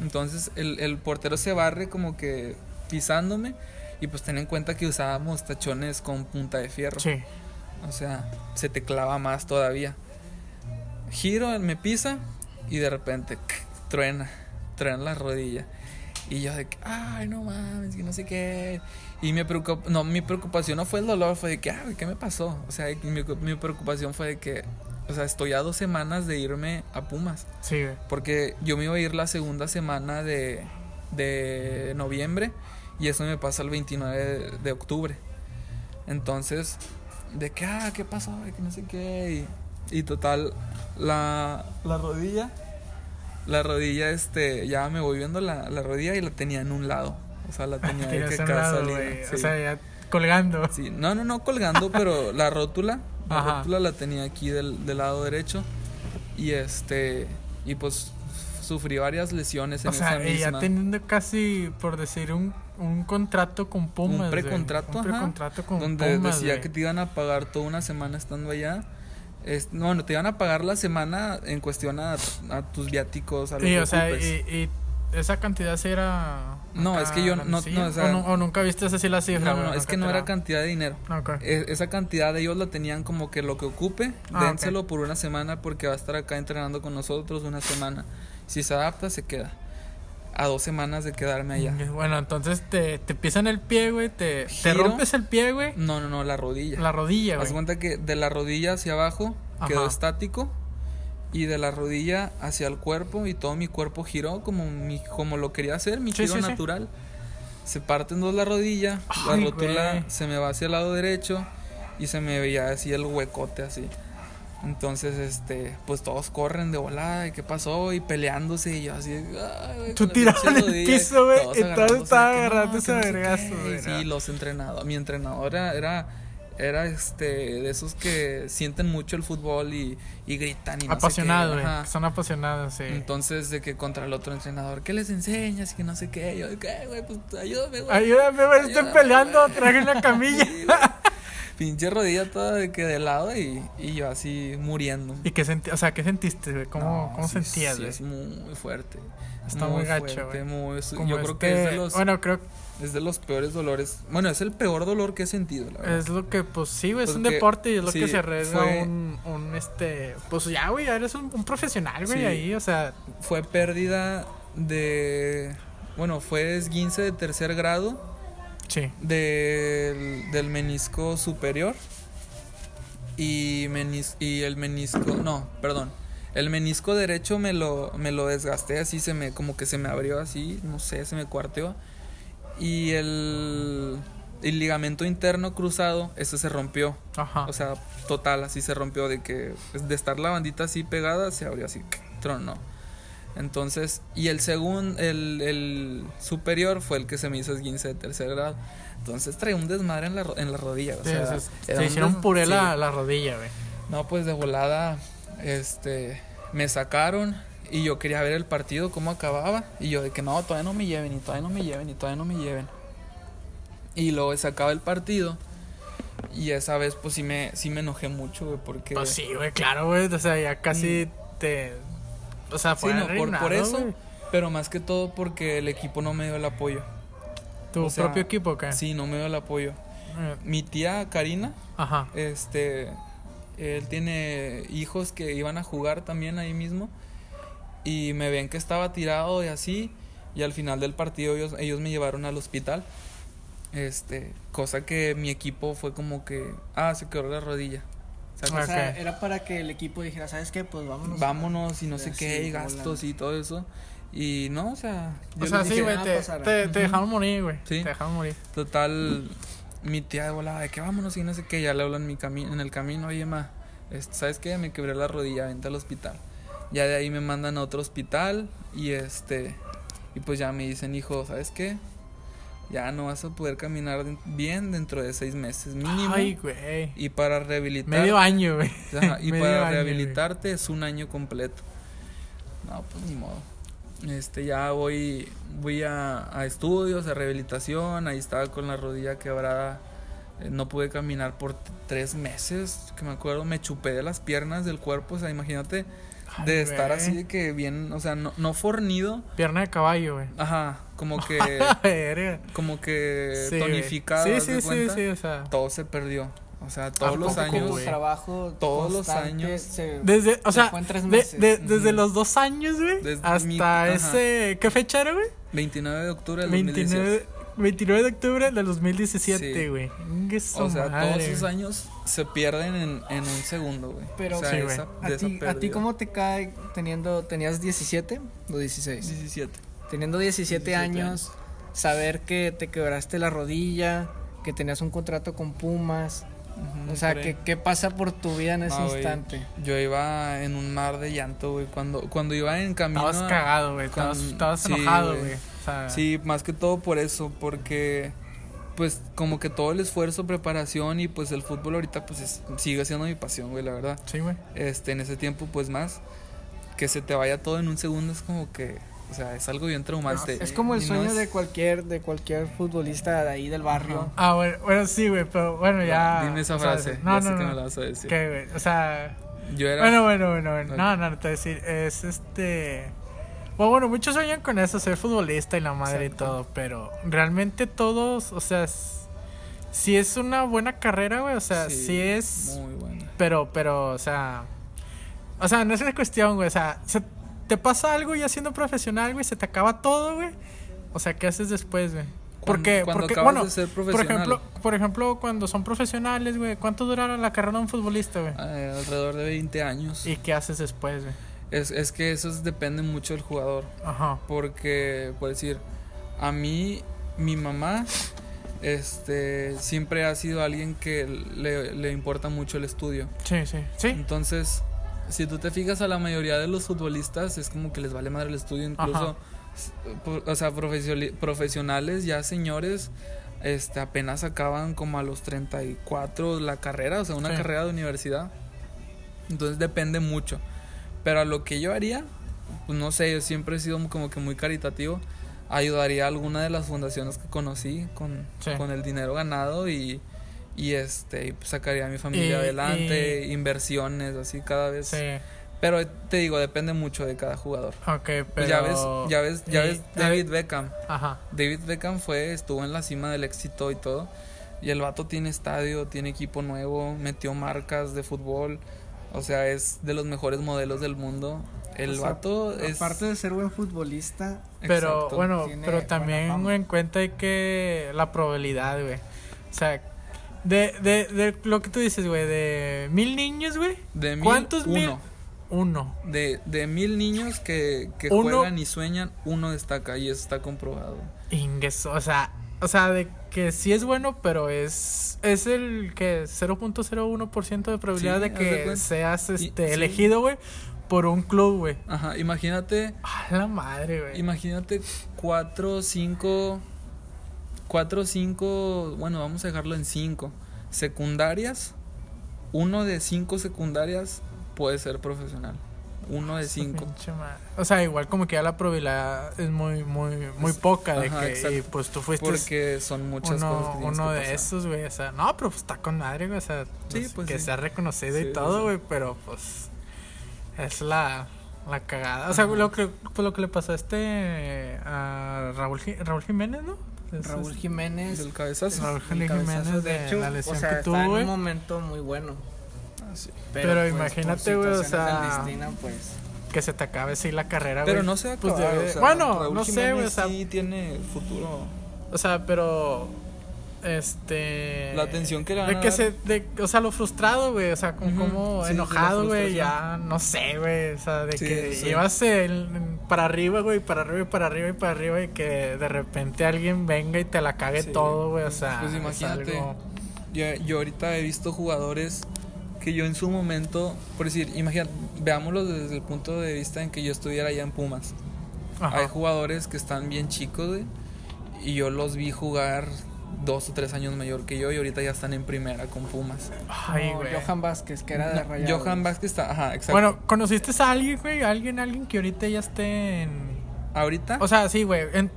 Entonces el, el portero se barre como que pisándome y pues ten en cuenta que usábamos tachones con punta de fierro. Sí. O sea, se te clava más todavía. Giro, me pisa y de repente truena, truena la rodilla. Y yo de que, ay, no mames, que no sé qué. Y mi, preocup no, mi preocupación no fue el dolor, fue de que, ay, ¿qué me pasó? O sea, mi, mi preocupación fue de que, o sea, estoy a dos semanas de irme a Pumas. Sí, güey. Porque yo me iba a ir la segunda semana de, de noviembre y eso me pasa el 29 de, de octubre. Entonces, de que, ah, ¿qué pasó? Que no sé qué. Y, y total, la, la rodilla, la rodilla, este, ya me voy viendo la, la rodilla y la tenía en un lado. O sea, la tenía de Tenías que güey. sí. O sea, ya colgando. Sí, no, no, no colgando, pero la *laughs* rótula, la Ajá. rótula la tenía aquí del, del lado derecho y este y pues sufrí varias lesiones en O sea, esa misma. teniendo casi, por decir, un, un contrato con Pumas. un precontrato, Un precontrato con donde Pumas. decía güey. que te iban a pagar toda una semana estando allá. Es, no, no, te iban a pagar la semana en cuestión a, a tus viáticos, a lo Sí, o sea, ocupes. y, y esa cantidad sí era. No, es que yo no- no, o sea- nu- o nunca viste así la cifra. no, no, es que no era cantidad de dinero. Ok. E- Esa cantidad de ellos la tenían como que lo que ocupe, Ah, dénselo por una semana porque va a estar acá entrenando con nosotros una semana. Si se adapta, se queda. A dos semanas de quedarme allá. Bueno, entonces te, te pisan el pie, güey. Te, te rompes el pie, güey. No, no, no, la rodilla. La rodilla, Haz güey. cuenta que de la rodilla hacia abajo quedó Ajá. estático y de la rodilla hacia el cuerpo y todo mi cuerpo giró como mi, como lo quería hacer, mi Sí, giro sí, sí. natural. Se parte en dos la rodilla, la Ay, rótula güey. se me va hacia el lado derecho y se me veía así el huecote así. Entonces, este, pues todos corren de volada, ¿y qué pasó? Y peleándose, y yo así, ay, Tú la en el piso, güey, y todos agarrándose, a qué. güey, Sí, los entrenados, mi entrenador era, era, este, de esos que sienten mucho el fútbol y, y gritan y no sé qué. Son apasionados, sí. Entonces, de que contra el otro entrenador, ¿qué les enseñas? Y que no sé qué. Yo, ¿qué, güey? Pues ayúdame, güey. Ayúdame, güey, estoy peleando, traje una camilla. *laughs* Sí. Pinche rodilla toda de que de lado y, y yo así muriendo. ¿Y qué senti o sea, qué sentiste, güey? ¿Cómo, No, cómo sí, sentías, sí, es muy fuerte. Está muy gacho, fuerte, muy- Como yo creo que es de este- los Bueno, creo es de los peores dolores. Bueno, es el peor dolor que he sentido, la verdad. Es lo que, pues sí, güey, es un deporte y es lo sí, que se arriesga fue- un, un, este, pues ya, güey, ya eres un, un profesional, güey, Sí. ahí, o sea, Fue pérdida de bueno, fue esguince de tercer grado sí, del, del menisco superior y, menis, y el menisco, no, perdón, el menisco derecho me lo, me lo desgasté así, se me, como que se me abrió así, no sé, se me cuarteó y el, el ligamento interno cruzado, ese se rompió, ajá. o sea, total, así se rompió de que de estar la bandita así pegada, se abrió así, tronó. Entonces, y el segundo, el, el superior fue el que se me hizo esguince de tercer grado. Entonces traía un desmadre en la, en la rodilla. O Sí, sea, se hicieron puré sí. la, la rodilla, güey. No, pues de volada, este, me sacaron y yo quería ver el partido, cómo acababa. Y yo de que no, todavía no me lleven, y todavía no me lleven, y todavía no me lleven. Y luego se acaba el partido. Y esa vez, pues sí me, sí me enojé mucho, güey, porque... Pues sí, güey, claro, güey, o sea, ya casi te, o sea, Sí, fue no, por, por eso, pero más que todo porque el equipo no me dio el apoyo. ¿Tu o sea, propio equipo, qué? Sí, no me dio el apoyo. Eh, Mi tía Karina, Ajá, este, él tiene hijos que iban a jugar también ahí mismo y me ven que estaba tirado y así y al final del partido ellos, ellos me llevaron al hospital. Este, cosa que mi equipo fue como que, ah, se quebró la rodilla. O sea, Ok. era para que el equipo dijera, ¿sabes qué? Pues vámonos. vámonos y no sé Así, qué, y gastos y todo eso. Y no, o sea, yo o sea, sí, güey, "Ah, te, pasará". te, te dejaron morir, güey, Sí. te dejaron morir. Total, mi tía de volada, de que vámonos y no sé qué, ya le hablo en, mi cami en el camino, oye, ma, este, ¿sabes qué? Me quebré la rodilla, vente al hospital. Ya de ahí me mandan a otro hospital y este, y pues ya me dicen, hijo, ¿sabes qué? Ya no vas a poder caminar bien dentro de seis meses mínimo. Ay, güey. y para rehabilitar... Medio año, güey. Ajá, y *laughs* Medio para año, rehabilitarte es un año completo. No, pues ni modo. Este, ya voy, voy a, a estudios, a rehabilitación. Ahí estaba con la rodilla quebrada. eh, no pude caminar por tres meses. Que me acuerdo, me chupé de las piernas del cuerpo. O sea, imagínate Ay, de estar así de que bien, o sea, no, no fornido. Pierna de caballo, güey. Ajá, como que, *laughs* como que Sí, tonificado. Sí, ¿haz sí, sí, sí, o sea. Todo se perdió. O sea, todos los años. trabajo Todos los años. se- Desde, o se sea, de- de- desde los dos años, güey, hasta mi- ese... ¿Qué fecha era, güey? 29 de octubre del 2017. 29, 29 de octubre del 2017, Sí. güey. Su O sea, madre, todos esos años se pierden en, en un segundo, güey. Pero- o sea, Sí, güey. esa- ¿A ti, ¿A ti cómo te cae teniendo, tenías 17 o 16? 17. Teniendo 17, 17 años, saber que te quebraste la rodilla, que tenías un contrato con Pumas, o sea. ¿qué, ¿qué pasa por tu vida en ese instante? Yo iba en un mar de llanto, güey. Cuando, cuando iba en camino. Estabas cagado, güey. Estabas, estabas sí, enojado, güey. O sea, Sí, más que todo por eso, porque pues como que todo el esfuerzo, preparación y pues el fútbol ahorita pues es- sigue siendo mi pasión, güey, la verdad. Sí, güey. Este, en ese tiempo pues más que se te vaya todo en un segundo es como que, o sea, es algo bien traumante. Es como el Y no sueño es- de cualquier de cualquier futbolista de ahí del barrio. Ah, bueno, bueno sí, güey, pero bueno, ya. Dime esa o sea, frase, no, ya sé no, que no. me la vas a decir. ¿Qué, güey? O sea. Yo era Bueno, bueno, bueno, bueno. Ok. No, no, no te voy a decir. Es este. Bueno, bueno, muchos sueñan con eso, ser futbolista y la madre Exacto. y todo, pero realmente todos, o sea, si es una buena carrera, güey, o sea, Sí, sí, es, muy bueno. pero, pero, o sea, o sea, no es una cuestión, güey, o sea, se te pasa algo ya siendo profesional, güey, se te acaba todo, güey, o sea, ¿qué haces después, güey? Porque, cuando porque bueno, de ser por ejemplo, por ejemplo, cuando son profesionales, güey, ¿cuánto dura la carrera de un futbolista, güey? Eh, alrededor de 20 años. ¿Y qué haces después, güey? Es, es que eso es- depende mucho del jugador. Ajá. Porque, por decir, a mí, mi mamá este, siempre ha sido alguien que le, le importa mucho el estudio. Sí, sí, sí. Entonces, si tú te fijas a la mayoría de los futbolistas, es como que les vale madre el estudio, incluso, Ajá. o sea, profesionales, ya señores, este, apenas acaban como a los 34 la carrera, o sea, una Sí. carrera de universidad. Entonces depende mucho. Pero a lo que yo haría, pues no sé, yo siempre he sido como que muy caritativo. Ayudaría a alguna de las fundaciones que conocí con, Sí. con el dinero ganado y, y este y, pues, sacaría a mi familia Y- adelante, inversiones, así cada vez. Sí. Pero te digo, depende mucho de cada jugador. Ok, pero. Pues ya ves, ya ves, ya y- ves David Beckham. Ajá. David Beckham fue, estuvo en la cima del éxito y todo. Y el vato tiene estadio, tiene equipo nuevo, metió marcas de fútbol. O sea, es de los mejores modelos del mundo. El O sea, vato es. Aparte de ser buen futbolista, Pero Exacto. bueno, pero también en cuenta hay que la probabilidad, güey. O sea, de, de, de lo que tú dices, güey, de mil niños, güey. De mil, ¿Cuántos mil? uno. Uno. De, de mil niños que, que Uno- juegan y sueñan, uno destaca y eso está comprobado. Ingues, o sea, o sea, de que sí es bueno, pero es es el que 0.01% de probabilidad Sí, de que seas Y- este sí. elegido, güey, por un club, güey. Ajá, imagínate, A la madre, güey. imagínate cuatro, cinco, cuatro, cinco, bueno, vamos a dejarlo en cinco. Secundarias, uno de cinco secundarias puede ser profesional. Uno de cinco. O sea, igual como que ya la probabilidad es muy, muy, muy poca de ajá, que exacto. y pues tú fuiste Porque son muchas uno, cosas que uno que de pasar. esos, güey. O sea, no, pero pues está con madre, güey. O sea, Sí, pues, pues que sí. sea reconocido Sí, y todo, güey. Pero pues es la, la cagada. O sea, Ajá. lo que, pues, lo que le pasó a este, a Raúl, Raúl Jiménez, ¿no? Raúl Jiménez. Del cabezazo. Raúl cabezazo, Jiménez de la lesión o sea, que está tuvo, en un momento muy bueno. Sí. Pero pues, imagínate, güey, o sea, destino, pues, Que se te acabe así la carrera, Pero güey. no se va a Pues acabar, debe- o sea, bueno, Raúl no sé, güey. O sea, sí tiene futuro. O sea, pero. Este. La atención que le van de a que dar. se, de, O sea, lo frustrado, güey. O sea, como, Ujú, como sí, enojado, güey. Ya, no sé, güey. O sea, de Sí, que sí. llevas el- para arriba, güey. Para arriba y para arriba y para arriba. Y que de repente alguien venga y te la cague Sí. todo, güey. O sea, Pues imagínate. algo- Yo, yo ahorita he visto jugadores que yo en su momento, por decir, imagínate, veámoslo desde el punto de vista en que yo estuviera allá en Pumas. Ajá. Hay jugadores que están bien chicos, güey, y yo los vi jugar dos o tres años mayor que yo y ahorita ya están en primera con Pumas. Ay, güey. Johan Vázquez, que era de No, Rayados. Johan Vázquez está, ajá, exacto. Bueno, ¿conociste a alguien, güey? ¿Alguien, alguien que ahorita ya esté en. ahorita O sea, sí, güey. En,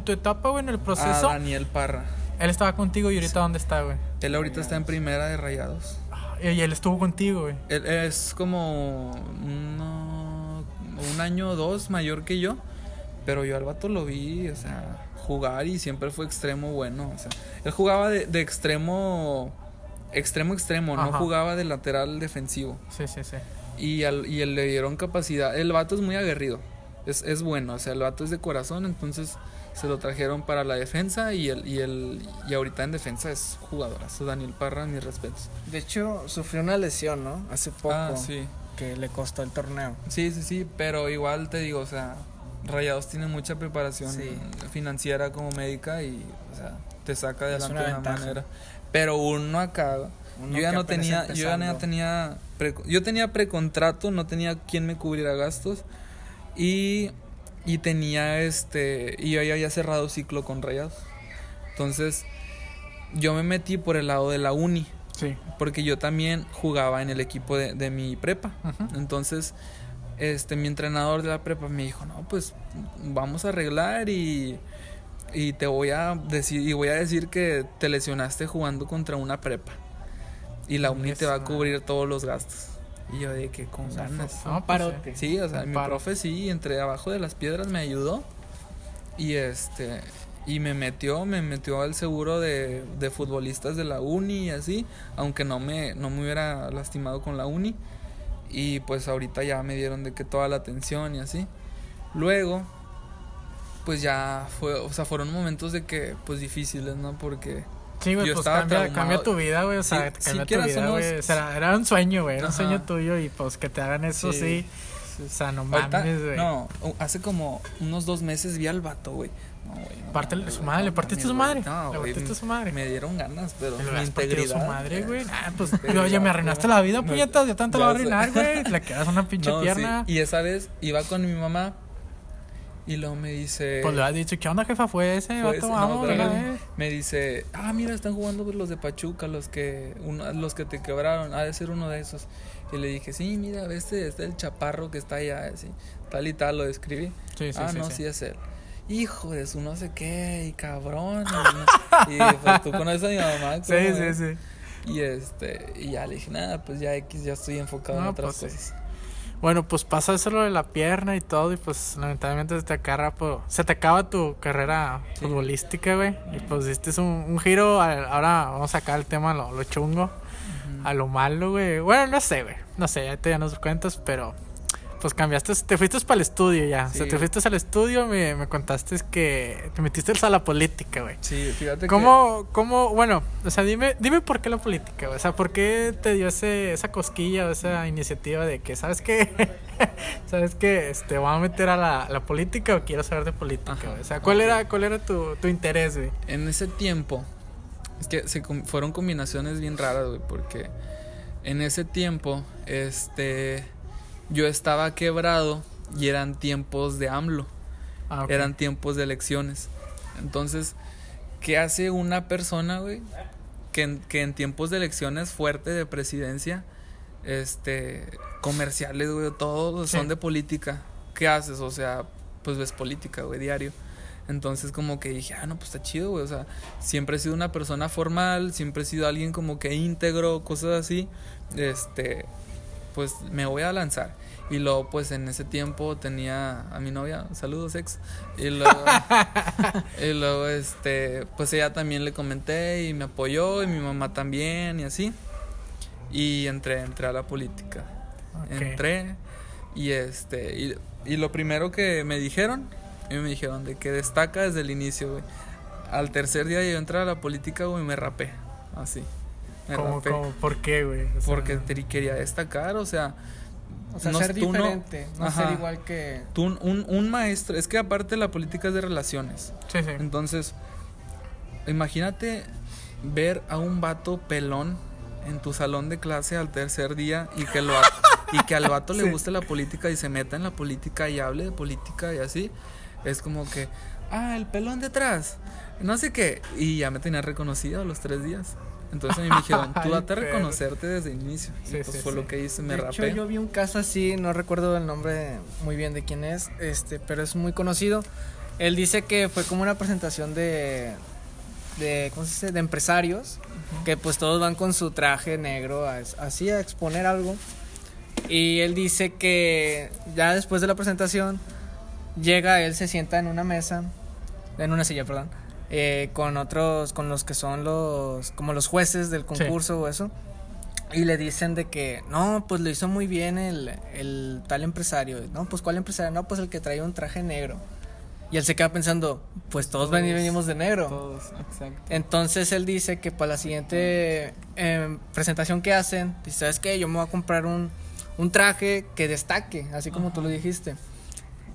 tu etapa, güey, en el a proceso. Daniel Parra. Él estaba contigo y ahorita, ¿dónde está, güey? Él ahorita está en primera de Rayados. Y y él estuvo contigo, güey. Él es como uno- un año o dos mayor que yo, pero yo al vato lo vi, o sea, jugar y siempre fue extremo bueno, o sea, él jugaba de, de extremo, extremo extremo, no jugaba de lateral defensivo Sí, sí, sí. y, al, y él le dieron capacidad, el vato es muy aguerrido, es, es bueno, o sea, el vato es de corazón, entonces se lo trajeron para la defensa y el, y el, y ahorita en defensa es jugadorazo, Daniel Parra, mis respetos. De hecho, sufrió una lesión, ¿no? Hace poco. Ah, sí. Que le costó el torneo. Sí, sí, sí, pero igual te digo, o sea, Rayados tiene mucha preparación Sí. financiera como médica y, o sea, te saca adelante una de una manera. Pero uno acá, Uno yo ya no tenía, yo ya no tenía, pre- yo tenía precontrato, no tenía quien me cubriera gastos y, y tenía este, y yo ya había cerrado ciclo con Rayados. Entonces, yo me metí por el lado de la uni Sí. porque yo también jugaba en el equipo de, de mi prepa. Entonces, este, mi entrenador de la prepa me dijo, no, pues vamos a arreglar y, y te voy a decir, y voy a decir que te lesionaste jugando contra una prepa. Y la uni te va a cubrir todos los gastos. Y yo de que con O sea, ganas. fue No, pues, parote. Sí, o sea, Un mi paro. profe sí, entre abajo de las piedras me ayudó. Y este y me metió, me metió al seguro de, de futbolistas de la uni y así, aunque no me, no me hubiera lastimado con la uni. Y pues ahorita ya me dieron de que toda la atención y así. Luego, pues ya fue, o sea, fueron momentos de que, pues difíciles, ¿no? Porque Sí, güey, Yo pues cambia, cambia tu vida, güey. O sea, Sí, cambia sí, tu vida, no, güey. O sea, era un sueño, güey. Era un sueño tuyo y pues que te hagan eso, sí. Sí. O sea, no mames, güey. no, hace como unos dos meses vi al vato, güey. No, güey. no Partele mames, su madre, no ¿le partiste su madre? No, ¿Le güey, partiste su madre? Me dieron ganas, pero mi integridad. su madre, güey. Ah, pues, *laughs* Pero oye, me arruinaste la vida, no, puñetas. Ya tanto la voy a arruinar, güey. Le quedas una pinche *laughs* No, sí, pierna. Y esa vez iba con mi mamá y luego me dice. Pues le has dicho, ¿qué onda, jefa? Fue ese, Fue no, una me- vez. Me dice, ah, mira, están jugando los de Pachuca, los que uno, los que te quebraron, ha de ser uno de esos. Y le dije, sí, mira, este es el chaparro que está allá, así, tal y tal, lo describí. Sí, sí, ah, sí, no, sí. es él. Hijo de su no sé qué, y cabrón. Y, no- y, pues tú conoces a mi mamá. Sí, ¿cómo sí, sí. Y este, y ya le dije, nada, pues ya X, ya estoy enfocado en No, otras pues sí. cosas. Bueno, pues pasa eso lo de la pierna y todo, y pues lamentablemente se te acaba, pues, se te acaba tu carrera Sí. futbolística, güey. Y pues diste un, un giro, a- ahora vamos a sacar el tema lo, lo chungo, a lo malo, güey. Bueno, no sé, güey, no sé, ya te ya nos cuentas, pero pues cambiaste, te fuiste para el estudio ya. O sea, te fuiste al estudio, me, me contaste que te metiste a la política, güey. Sí, fíjate ¿Cómo, cómo, bueno, o sea, dime, dime por qué la política, güey? o sea, por qué te dio ese, esa cosquilla o esa iniciativa de que, ¿sabes qué? *laughs* ¿Sabes qué? Este, voy a meter a la, la política o quiero saber de política, Ajá, güey? O sea, ¿cuál era, cuál era tu, tu interés, güey? que en ese tiempo, es que se fueron combinaciones bien raras, güey, porque en ese tiempo, este, yo estaba quebrado y eran tiempos de AMLO. Ah, eran tiempos de elecciones. Entonces, ¿qué hace una persona, güey? Que en, que en tiempos de elecciones fuerte de presidencia, este, comerciales, güey, todos Sí. son de política. ¿Qué haces? O sea, pues ves política, güey, diario. Entonces como que dije, ah, no, pues está chido, güey. O sea, siempre he sido una persona formal, siempre he sido alguien como que íntegro, cosas así. Este, pues me voy a lanzar. Y luego, pues en ese tiempo tenía a mi novia, saludos ex. Y luego, *laughs* y luego este, pues ella también le comenté y me apoyó y mi mamá también y así. Y entré, entré a la política. Entré y este, y, y lo primero que me dijeron, y me dijeron de que destaca desde el inicio, güey. Al tercer día yo entré a la política, güey, me rapé. Así. ¿Cómo, cómo, ¿Por qué, güey? O sea, Porque te- quería destacar, o sea, O sea, no- ser no- diferente, no, ser igual que... tú, un, un, maestro, es que aparte la política es de relaciones. Sí, sí. Entonces, imagínate ver a un vato pelón en tu salón de clase al tercer día y que, lo, y que al vato *laughs* le guste la política y se meta en la política y hable de política y así. Es como que, ah, el pelón detrás, no sé qué. Y ya me tenía reconocido a los tres días. Entonces a mí me dijeron, *laughs* tú date a reconocerte desde el inicio. Sí, y pues sí, fue sí. lo que hice, me de rapé. hecho, yo vi un caso así, no recuerdo el nombre muy bien de quién es, este, pero es muy conocido. Él dice que fue como una presentación de, de, ¿cómo se dice? De empresarios, que pues todos van con su traje negro a- así a exponer algo. Y él dice que ya después de la presentación llega, él se sienta en una mesa, en una silla, perdón, eh, con otros, con los que son los, como los jueces del concurso o eso. Y le dicen de que, no, pues lo hizo muy bien el, el tal empresario. No, pues ¿cuál empresario? No, pues el que traía un traje negro. Y él se queda pensando, pues todos, Todos. venimos de negro. Todos, exacto. Entonces él dice que para la siguiente em, presentación que hacen, dice, ¿sabes qué? Yo me voy a comprar un, un traje que destaque, así como tú lo dijiste.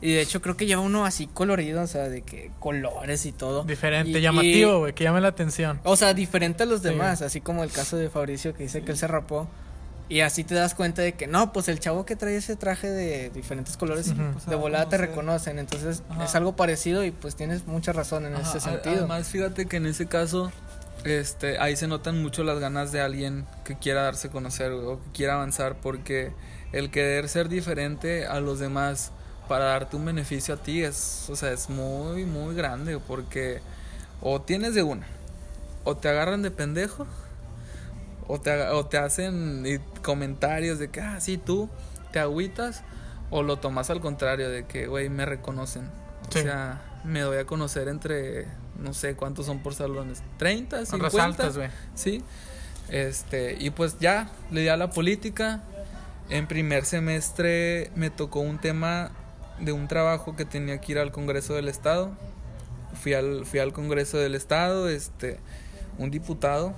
Y de hecho creo que lleva uno así colorido, o sea, de que colores y todo. Diferente, Y- llamativo, güey, que llame la atención. o sea, diferente a los Sí. demás, así como el caso de Fabricio que dice que él se rapó. Y así te das cuenta de que no, pues el chavo que trae ese traje de diferentes colores, Pues, de a volada te reconocen. Entonces Ajá. es algo parecido y pues tienes mucha razón en Ajá, ese sentido. Además, fíjate que en ese caso, este, ahí se notan mucho las ganas de alguien que quiera darse a conocer o que quiera avanzar, porque el querer ser diferente a los demás para darte un beneficio a ti es, o sea, es muy, muy grande, porque o tienes de una, o te agarran de pendejo, o te, o te hacen comentarios de que, ah, sí, tú te agüitas, o lo tomas al contrario, de que, güey, me reconocen. Sí. O sea, me doy a conocer entre, no sé cuántos son por salones, 30, Son 50. resaltas, güey. Sí. Este, y pues ya, le di a la política. En primer semestre me tocó un tema de un trabajo que tenía que ir al Congreso del Estado. Fui al, fui al Congreso del Estado, este, un diputado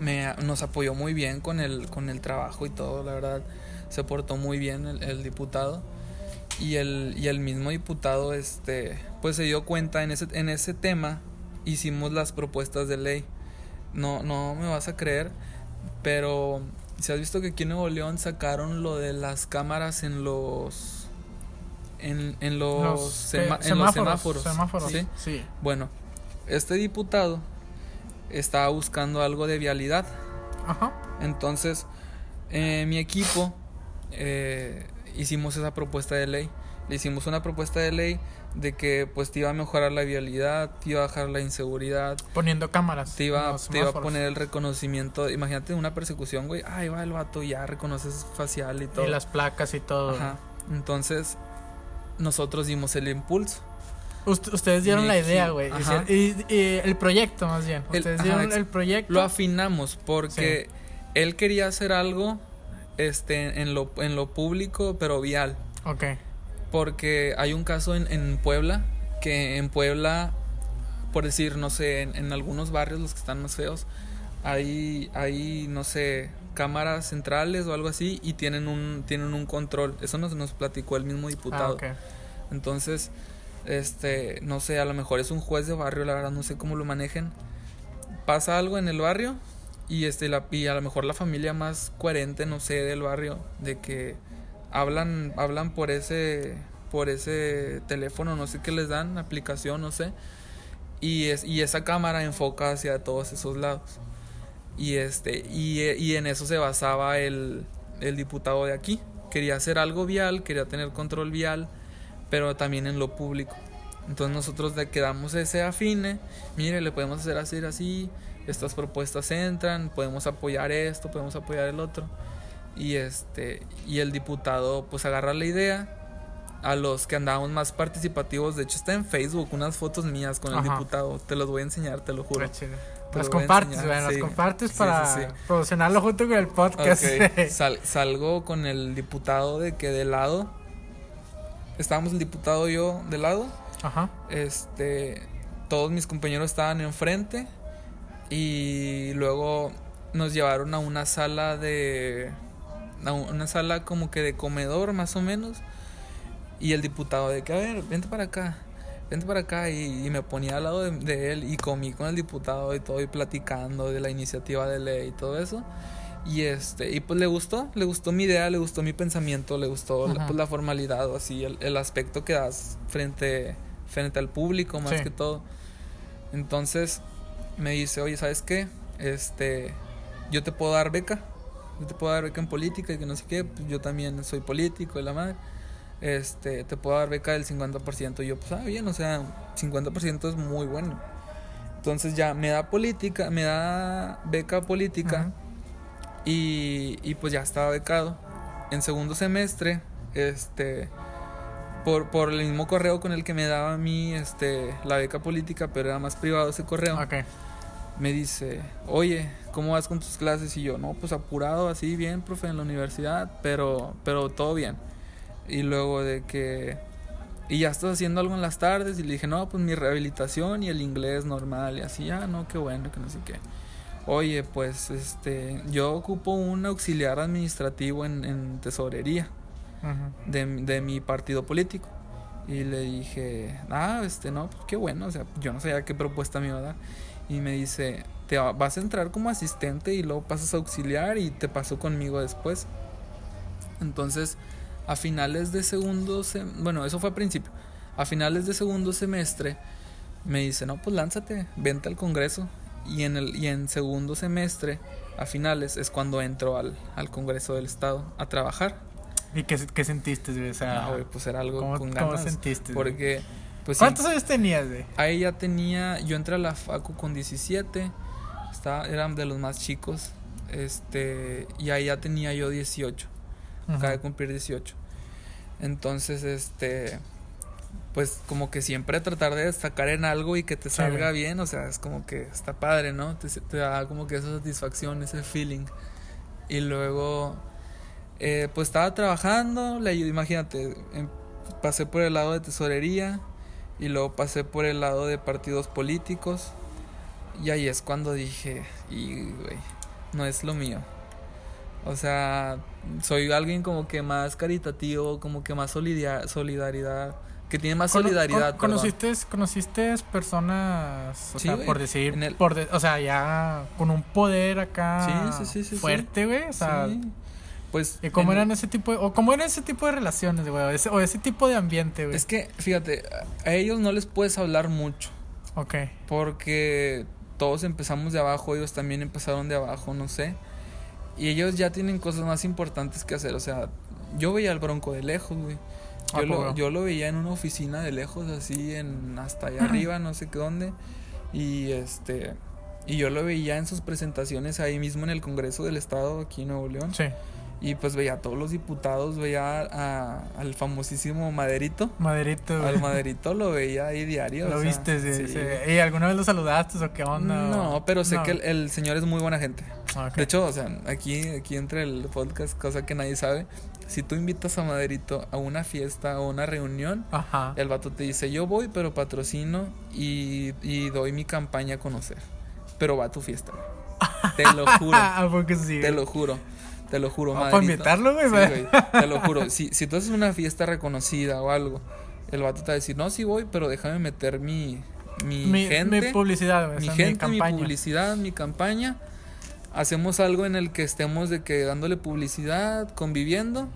me, nos apoyó muy bien con el, con el trabajo y todo, la verdad, se portó muy bien el, diputado. Y el, y el mismo diputado, este, pues se dio cuenta en ese, en ese tema, hicimos las propuestas de ley. No, no me vas a creer, pero si has visto que aquí en Nuevo León sacaron lo de las cámaras en los en, en los, Los, sema- eh, en los semáforos, semáforos. semáforos, ¿sí? sí. Bueno, este diputado estaba buscando algo de vialidad. Ajá. Entonces, eh, mi equipo eh, hicimos esa propuesta de ley. Le hicimos una propuesta de ley de que pues te iba a mejorar la vialidad, te iba a bajar la inseguridad, Poniendo cámaras. te iba, los te iba a poner el reconocimiento. Imagínate una persecución, güey. Ahí va el vato, ya reconoces facial y todo. Y las placas y todo. Ajá. Entonces, nosotros dimos el impulso. Ust- ustedes dieron la idea, güey. Y, y el proyecto, más bien. Ustedes dieron el proyecto. Lo afinamos porque él quería hacer algo este, en, lo, en lo público, pero vial. Ok. Porque hay un caso en, en Puebla, que en Puebla, por decir, no sé, en, en algunos barrios, los que están más feos, hay, hay, no sé, cámaras centrales o algo así y tienen un, tienen un control. Eso nos, nos platicó el mismo Ah, diputado. ok. Entonces, este, no sé, a lo mejor es un juez de barrio, la verdad no sé cómo lo manejen. Pasa algo en el barrio y este la y a lo mejor la familia más coherente, no sé, del barrio de que hablan hablan por ese por ese teléfono, no sé qué les dan, aplicación, no sé. Y es y esa cámara enfoca hacia todos esos lados. Y este y, y en eso se basaba el el diputado de aquí. Quería hacer algo vial, quería tener control vial pero también en lo público. Entonces nosotros le quedamos ese afine, mire, le podemos hacer así, así, estas propuestas entran, podemos apoyar esto, podemos apoyar el otro. Y este y el diputado pues agarra la idea a los que andábamos más participativos, de hecho está en Facebook unas fotos mías con el Ajá. diputado, te los voy a enseñar, te lo juro. Qué chido. Te Las lo voy a compartes, sí. compartes para sí, sí. promocionarlo junto con el podcast. Sal- salgo con el diputado de que de lado, estábamos el diputado y yo de lado, Ajá. este, todos mis compañeros estaban enfrente y luego nos llevaron a una sala de, a una sala como que de comedor más o menos y el diputado de que, a ver, vente para acá, vente para acá y, y me ponía al lado de, de él y comí con el diputado y todo y platicando de la iniciativa de ley y todo eso. Y este, y pues le gustó, le gustó mi idea, le gustó mi pensamiento, le gustó la- pues, la formalidad o así, el, el aspecto que das frente, frente al público más Sí. que todo. Entonces me dice, oye, ¿sabes qué? Este, yo te puedo dar beca, yo te puedo dar beca en política y que no sé qué, pues yo también soy político y la madre. Este, te puedo dar beca del 50%. Y yo, pues, ah, bien, o sea, 50% es muy bueno. Entonces ya me da política, me da beca política. Y, y pues ya estaba becado. En segundo semestre, este, por, por el mismo correo con el que me daba a mí este, la beca política, pero era más privado ese correo, me dice, oye, ¿cómo vas con tus clases? Y yo, no, pues apurado, así bien, profe, en la universidad, pero, pero todo bien. Y luego de que, ¿y ya estás haciendo algo en las tardes? Y le dije, no, pues mi rehabilitación y el inglés normal. Y así, ah, no, qué bueno, que no sé qué. Oye, pues este, yo ocupo un auxiliar administrativo en, en tesorería Ajá. de, de mi partido político. Y le dije, ah, este, no, pues qué bueno, o sea, yo no sabía qué propuesta me iba a dar. Y me dice, te va- vas a entrar como asistente y luego pasas a auxiliar y te paso conmigo después. Entonces, a finales de segundo, sem- bueno, eso fue a principio. A finales de segundo semestre me dice, no, pues lánzate, vente al Congreso. Y en, el, y en segundo semestre, a finales, es cuando entro al, al Congreso del Estado a trabajar. ¿Y qué, qué sentiste, güey? O sea, güey, pues era algo ¿cómo, con cómo ganas. sentiste? güey? Porque, pues sí, ¿Cuántos años tenías, güey? ahí ya tenía, yo entré a la FACU con 17, estaba, eran de los más chicos, este, y ahí ya tenía yo 18, acabé de cumplir 18. Entonces, este, pues como que siempre tratar de destacar en algo y que te Sí. salga bien, o sea, es como que está padre, ¿no? Te, te da como que esa satisfacción, ese feeling. Y luego, eh, pues estaba trabajando, le ayudé, imagínate, em- pasé por el lado de tesorería y luego pasé por el lado de partidos políticos Y ahí es cuando dije, y güey, no es lo mío. O sea, soy alguien como que más caritativo, como que más solidaridad, solidaridad que tiene más Cono- solidaridad. con- conociste, conociste personas, o Sí, sea, güey, por decir, el- por de- o sea, ya con un poder acá Sí, sí, fuerte, güey, o sea. Pues. ¿y cómo en- eran ese tipo de, o cómo eran ese tipo de relaciones, güey, o ese, o ese tipo de ambiente, güey? Es que, fíjate, a ellos no les puedes hablar mucho. Ok, Porque todos empezamos de abajo, ellos también empezaron de abajo, no sé. Y ellos ya tienen cosas más importantes que hacer. O sea, yo veía al bronco de lejos, güey. ¿A Yo lo, yo lo veía en una oficina de lejos, así, en hasta allá arriba, no sé qué dónde. Y este. Y yo lo veía en sus presentaciones ahí mismo en el Congreso del Estado, aquí en Nuevo León. sí, Y pues veía a todos los diputados, veía a- al famosísimo Maderito. Maderito, güey. Al Maderito lo veía ahí diario. Lo o sea, viste, sí, sí. sí. ¿Y alguna vez lo saludaste o qué onda? No, pero sé No. que el, el señor es muy buena gente. Ok. De hecho, o sea, aquí, aquí entre el podcast, cosa que nadie sabe, si tú invitas a Maderito a una fiesta o una reunión, Ajá. el vato te dice, yo voy, pero patrocino y, y doy mi campaña a conocer. Pero va a tu fiesta. Te lo *laughs* juro. ¿A poco sí? te lo juro. Te lo juro, Ah, para Maderito. invitarlo, güey, Sí, te lo juro. *laughs* Si, si tú haces una fiesta reconocida o algo, el vato te va a decir, no, sí voy, pero déjame meter mi, mi, Mi, gente. mi publicidad, güey. mi o sea, gente, mi, publicidad, mi campaña. Hacemos algo en el que estemos de que dándole publicidad, conviviendo.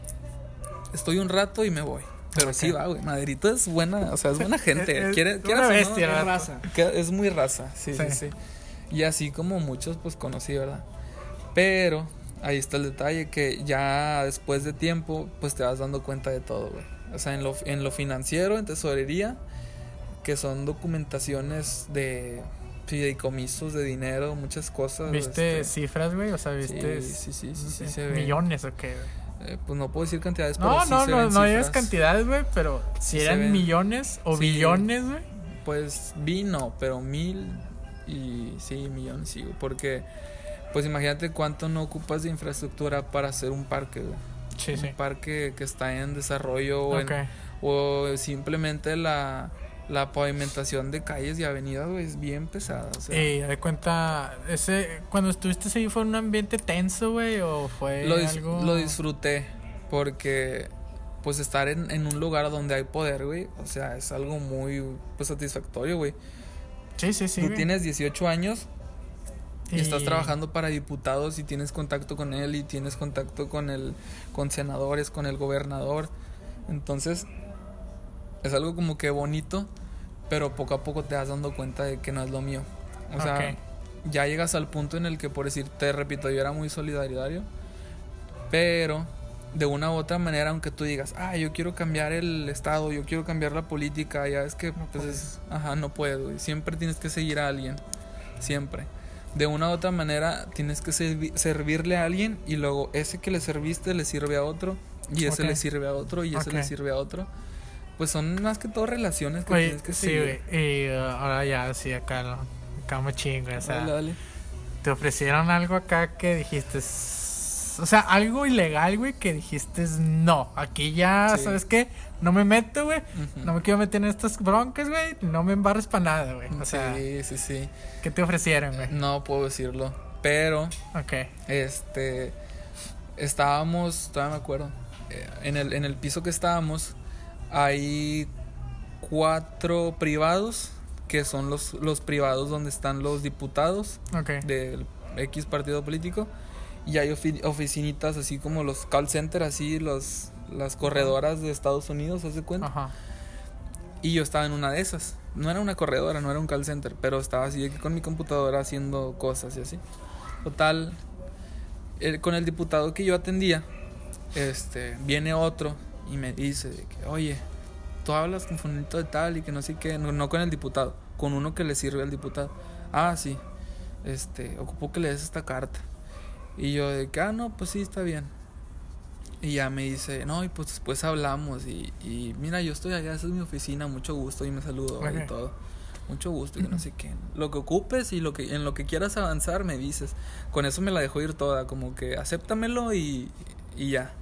Estoy un rato y me voy. Pero sí va, güey. Maderito es buena, o sea, es buena *laughs* gente. Es- es Quiere, una no, bestia, es ¿verdad? raza. Es muy raza, sí, sí, Sí. sí. Y así como muchos, pues conocí, ¿verdad? Pero ahí está el detalle que ya después de tiempo, pues te vas dando cuenta de todo, güey. O sea, en lo, en lo financiero, en tesorería, que son documentaciones de fideicomisos de dinero, muchas cosas. ¿Viste este, cifras, güey? O sea, ¿viste sí, sí, sí, no sí, sé, ve. millones o qué? eh, pues no puedo decir cantidades, pero No, sí no, no, no digas cifras. cantidades, güey, pero si Sí eran millones o billones, güey. Pues vino, pero mil y sí, millones, sí, porque pues imagínate cuánto no ocupas de infraestructura para hacer un parque, güey. Sí, sí. Un parque que está en desarrollo o, en- Ok. o simplemente la, la pavimentación de calles y avenidas, güey, es bien pesada. O sea, de cuenta, ese, cuando estuviste ahí fue un ambiente tenso, güey, o fue lo, algo... lo disfruté porque pues estar en, en un lugar donde hay poder, güey, o sea, es algo muy pues satisfactorio, güey. Sí, sí, sí. Tú güey. tienes 18 años y estás Y- trabajando para diputados y tienes contacto con él y tienes contacto con el con senadores, con el gobernador. Entonces, es algo como que bonito, pero poco a poco te vas dando cuenta de que no es lo mío. O sea, ya llegas al punto en el que por decir, te repito, yo era muy solidario, pero de una u otra manera, aunque tú digas, ah, yo quiero cambiar el estado, yo quiero cambiar la política, ya es que, No pues, puedes. es- ajá, no puedo. Siempre tienes que seguir a alguien, siempre. De una u otra manera, tienes que servi- servirle a alguien y luego ese que le serviste le sirve a otro y ese Ok. le sirve a otro y ese Ok. le sirve a otro. Pues son más que todo relaciones que Oye, tienes que sí, seguir. güey. Y uh, ahora ya, sí, acá, acá me chingo, o sea, Dale, dale. te ofrecieron algo acá que dijiste, o sea, algo ilegal, güey, que dijiste, no, aquí ya, Sí. ¿sabes qué? No me meto, güey, no me quiero meter en estas broncas, güey, no me embarres para nada, güey. O sea, sí, sí, sí. ¿qué te ofrecieron, güey? No puedo decirlo. Pero, Ok, este. Estábamos, todavía me acuerdo. eh, En el, en el piso que estábamos, hay cuatro privados, que son los, los privados donde están los diputados del X partido político. Y hay ofi- oficinitas así como los call center, así los, las corredoras de Estados Unidos, ¿haz de cuenta? Ajá. Y yo estaba en una de esas. No era una corredora, no era un call center, pero estaba así con mi computadora haciendo cosas y así. Total, el- con el diputado que yo atendía, este, viene otro y me dice de que, oye, tú hablas con fulanito de tal y que no sé qué, no, no con el diputado, con uno que le sirve al diputado. Ah, sí, este, ocupó que le des esta carta. Y yo de que, ah, no, pues sí, está bien. Y ya me dice, no, y pues después hablamos y, y mira, yo estoy allá, esa es mi oficina, mucho gusto y me saludo Ok. y todo. Mucho gusto y que no sé qué. Lo que ocupes y lo que en lo que quieras avanzar me dices. Con eso me la dejo ir toda, como que acéptamelo y, y ya.